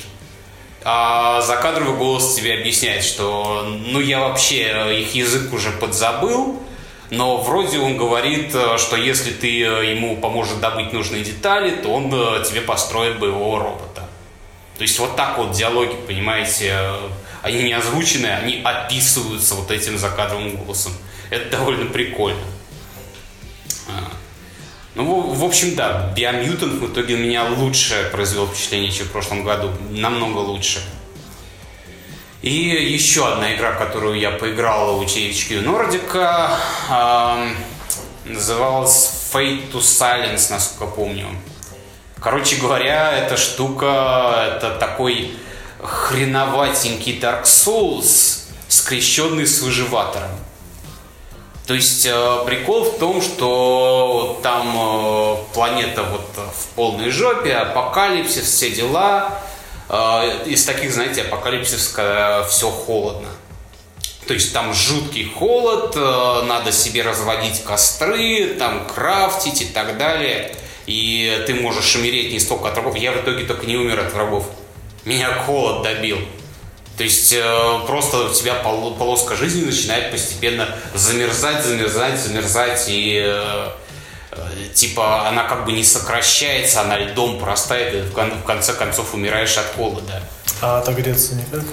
А закадровый голос тебе объясняет, что ну я вообще э, их язык уже подзабыл, но вроде он говорит, э, что если ты ему поможешь добыть нужные детали, то он тебе построит боевого робота. То есть вот так вот диалоги, понимаете, они не озвучены, они описываются вот этим закадровым голосом. Это довольно прикольно. А. Ну, в, общем, да, Биомьютант в итоге на меня лучше произвел впечатление, чем в прошлом году. Намного лучше. И еще одна игра, которую я поиграл у THQ Nordic, называлась Fate to Silence, насколько помню. Короче говоря, эта штука, это такой хреноватенький Dark Souls, скрещенный с выживатором. То есть э, прикол в том, что там э, планета вот в полной жопе, апокалипсис, все дела. Э, из таких, знаете, апокалипсис, когда все холодно. То есть там жуткий холод, э, надо себе разводить костры, там крафтить и так далее. И ты можешь умереть не столько от врагов. Я в итоге только не умер от врагов. Меня холод добил. То есть э, просто у тебя пол- полоска жизни начинает постепенно замерзать, замерзать, замерзать, и э, э, типа она как бы не сокращается, она льдом простает, и в, кон- в конце концов умираешь от холода. А отогреться никак?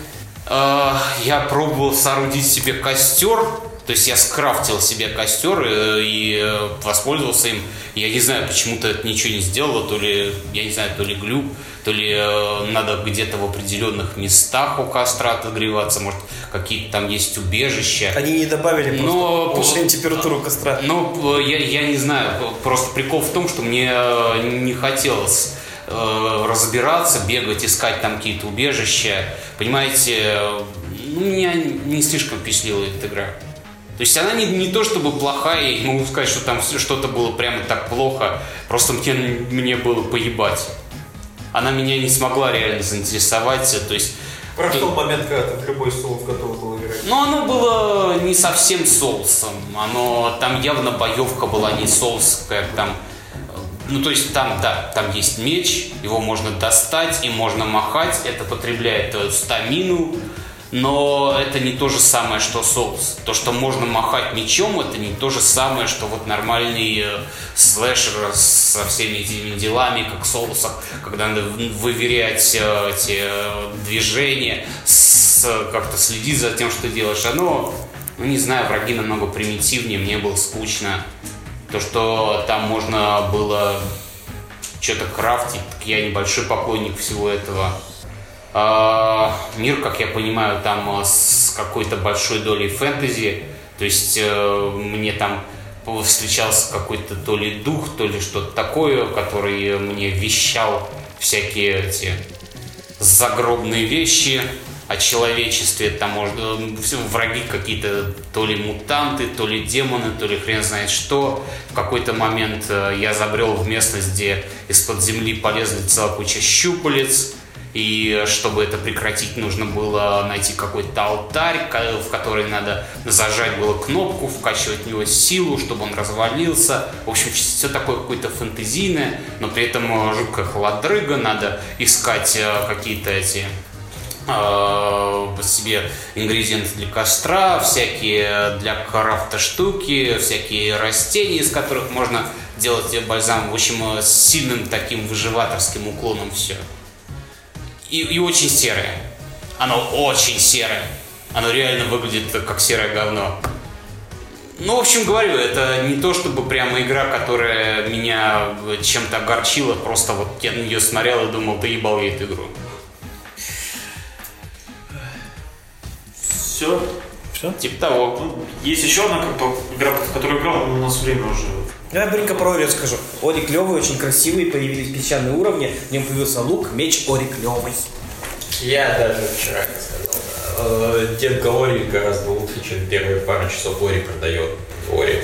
Э, Я пробовал соорудить себе костер, то есть я скрафтил себе костер э, и э, воспользовался им. Я не знаю, почему-то это ничего не сделало, то ли, я не знаю, то ли глюк, то ли э, надо где-то в определенных местах у костра отогреваться, может, какие-то там есть убежища. Они не добавили просто Но- повышение температуру костра. Ну, я, я не знаю, просто прикол в том, что мне не хотелось разбираться, бегать, искать там какие-то убежища. Понимаете, ну, меня не слишком впечатлила эта игра. То есть она не, не то чтобы плохая, я не могу сказать, что там что-то было прямо так плохо, просто мне, мне было поебать. Она меня не смогла реально заинтересовать, то есть Прошел момент, когда ты в любой соус готов был играть. но оно было не совсем соусом. Оно там явно боевка была не соусская, там. э, Ну, то есть там, да, там есть меч, его можно достать и можно махать, это потребляет э, стамину, но это не то же самое, что соус. То, что можно махать мечом, это не то же самое, что вот нормальный э, слэшер со всеми этими делами, как соусах, когда надо выверять э, эти э, движения, как-то следить за тем, что делаешь. Оно, ну не знаю, враги намного примитивнее, мне было скучно. То, что там можно было что-то крафтить, так я небольшой поклонник всего этого. А, мир, как я понимаю, там а, с какой-то большой долей фэнтези. То есть э, мне там встречался какой-то то ли дух, то ли что-то такое, который мне вещал всякие эти загробные вещи о человечестве. Там можно э, враги какие-то то ли мутанты, то ли демоны, то ли хрен знает что. В какой-то момент э, я забрел в местность, где из-под земли полезли целая куча щупалец. И чтобы это прекратить, нужно было найти какой-то алтарь, в который надо зажать было кнопку, вкачивать в него силу, чтобы он развалился. В общем, все такое какое-то фэнтезийное, но при этом э, жуткая холодрыга, надо искать э, какие-то эти э, себе ингредиенты для костра, всякие для крафта штуки, всякие растения, из которых можно делать бальзам. В общем, с сильным таким выживаторским уклоном все. И, и очень серое. Оно очень серое. Оно реально выглядит как серое говно. Ну, в общем, говорю, это не то чтобы прямо игра, которая меня чем-то огорчила, просто вот я на нее смотрел и думал, да ебал я эту игру. Все. Все? Типа того. Ну, есть еще одна как бы, игра, в которую играл, но у нас время уже. Я быстренько про Ори скажу. Ори клевый, очень красивый, появились песчаные уровни, в нем появился лук, меч Ори клевый. Я даже вчера не сказал. Э, Демка Ори гораздо лучше, чем первые пару часов Ори продает Ори.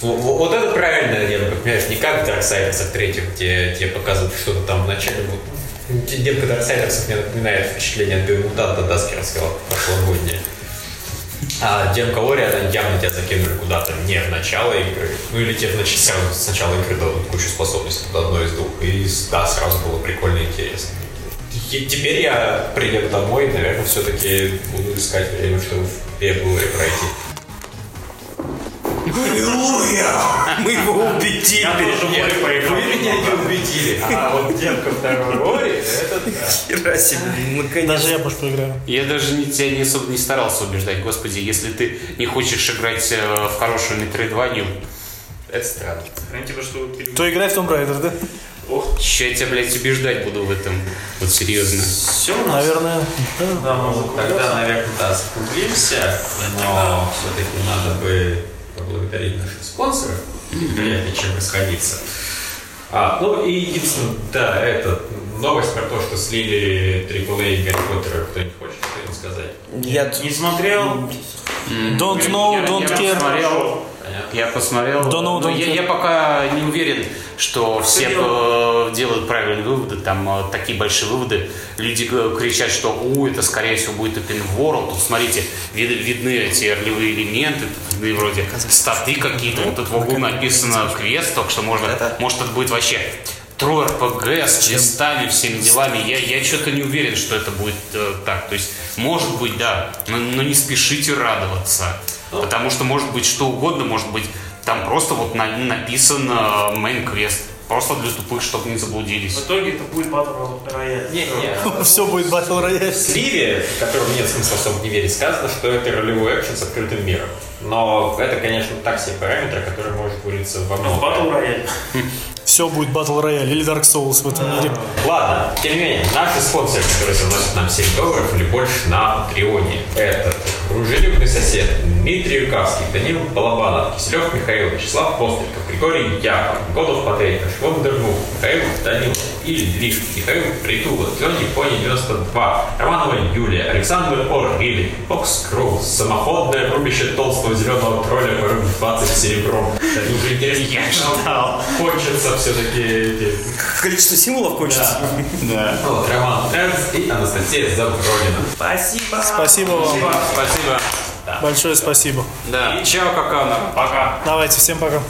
В- в- Вот это правильная демка, понимаешь, не как в Дарксайдерсах третьих, где тебе показывают что-то там в начале. Вот, демка Дарксайдерсов мне напоминает впечатление от биомутанта Даскерского прошлогоднее. А демка Ори, она явно тебя закинули куда-то не в начало игры. Ну или тебе в нач- сразу с начала игры дадут кучу способностей под одной из двух. И да, сразу было прикольно и интересно. И теперь я приеду домой, наверное, все-таки буду искать время, чтобы в первую игру пройти. Мы его убедили. Я тоже. Вы меня не убедили. А вот демка второй Ори, это да. Себе, наконец. Даже я, может, поиграю. Я даже не, тебя не особо не старался убеждать. Господи, если ты не хочешь играть э, в хорошую метроидванию, Это странно. Тебе, что ты... То играй в Tomb Raider, да? Ох, ща я тебя, блядь, убеждать буду в этом. Вот серьезно. все у нас. Наверное. Да, можно Тогда, наверное, да, скруглимся, но все-таки надо бы поблагодарить наших спонсоров, приятнее, чем расходиться. А, ну и единственное, да, это новость про то, что слили AAA Гарри Поттера, кто-нибудь хочет что-нибудь сказать? Я Не смотрел. Don't know, Я- don't я care. посмотрел. Понятно. Я посмотрел. Да ну, да я, ну. я пока не уверен, что все дело? э, делают правильные выводы, там э, такие большие выводы. Люди кричат, что у, это скорее всего будет open world. Тут смотрите, вид- видны эти ролевые элементы, тут видны вроде статы какие-то. Вот тут в углу написано квест, так что можно, может это будет вообще трое РПГ с квестами, всеми делами. Я, я что-то не уверен, что это будет э, так. То есть, может быть, да, но, но не спешите радоваться. Потому что может быть что угодно, может быть там просто вот на- написан main quest. Просто для тупых, чтобы не В заблудились. итоге это будет battle royale. Не, не. Все будет battle royale. В сливе, которому нет смысла особо не верить, сказано, что это ролевой экшен с открытым миром. Но это, конечно, так себе параметры, которые может вылиться во В много. батл рояль. Все будет battle royale или Dark Souls в этом мире. Ладно, тем не менее, наши спонсоры, которые заносят нам 7 долларов или больше на Patreon е, это дружелюбный сосед Дмитрий Юкавский, Данил Балабанов, Киселев Михаил, Вячеслав Постриков, Григорий Япов, Годов Патрейка, Швондермув, Михаил Данилов, Ильич, Михаил Притула, Тлен Япония 92, Романова Юлия, Александр Оргили, Фокс Кроу, самоходное рубище толстого зеленого тролля по 20 серебром. Это уже интересно. Я ждал. Хочется все-таки Количество символов кончится. Да. вот, Роман Эрнст и Анастасия Завродина. Спасибо. Спасибо вам. Спасибо. Большое спасибо. Да. Чао, какао. Пока. Давайте, всем пока.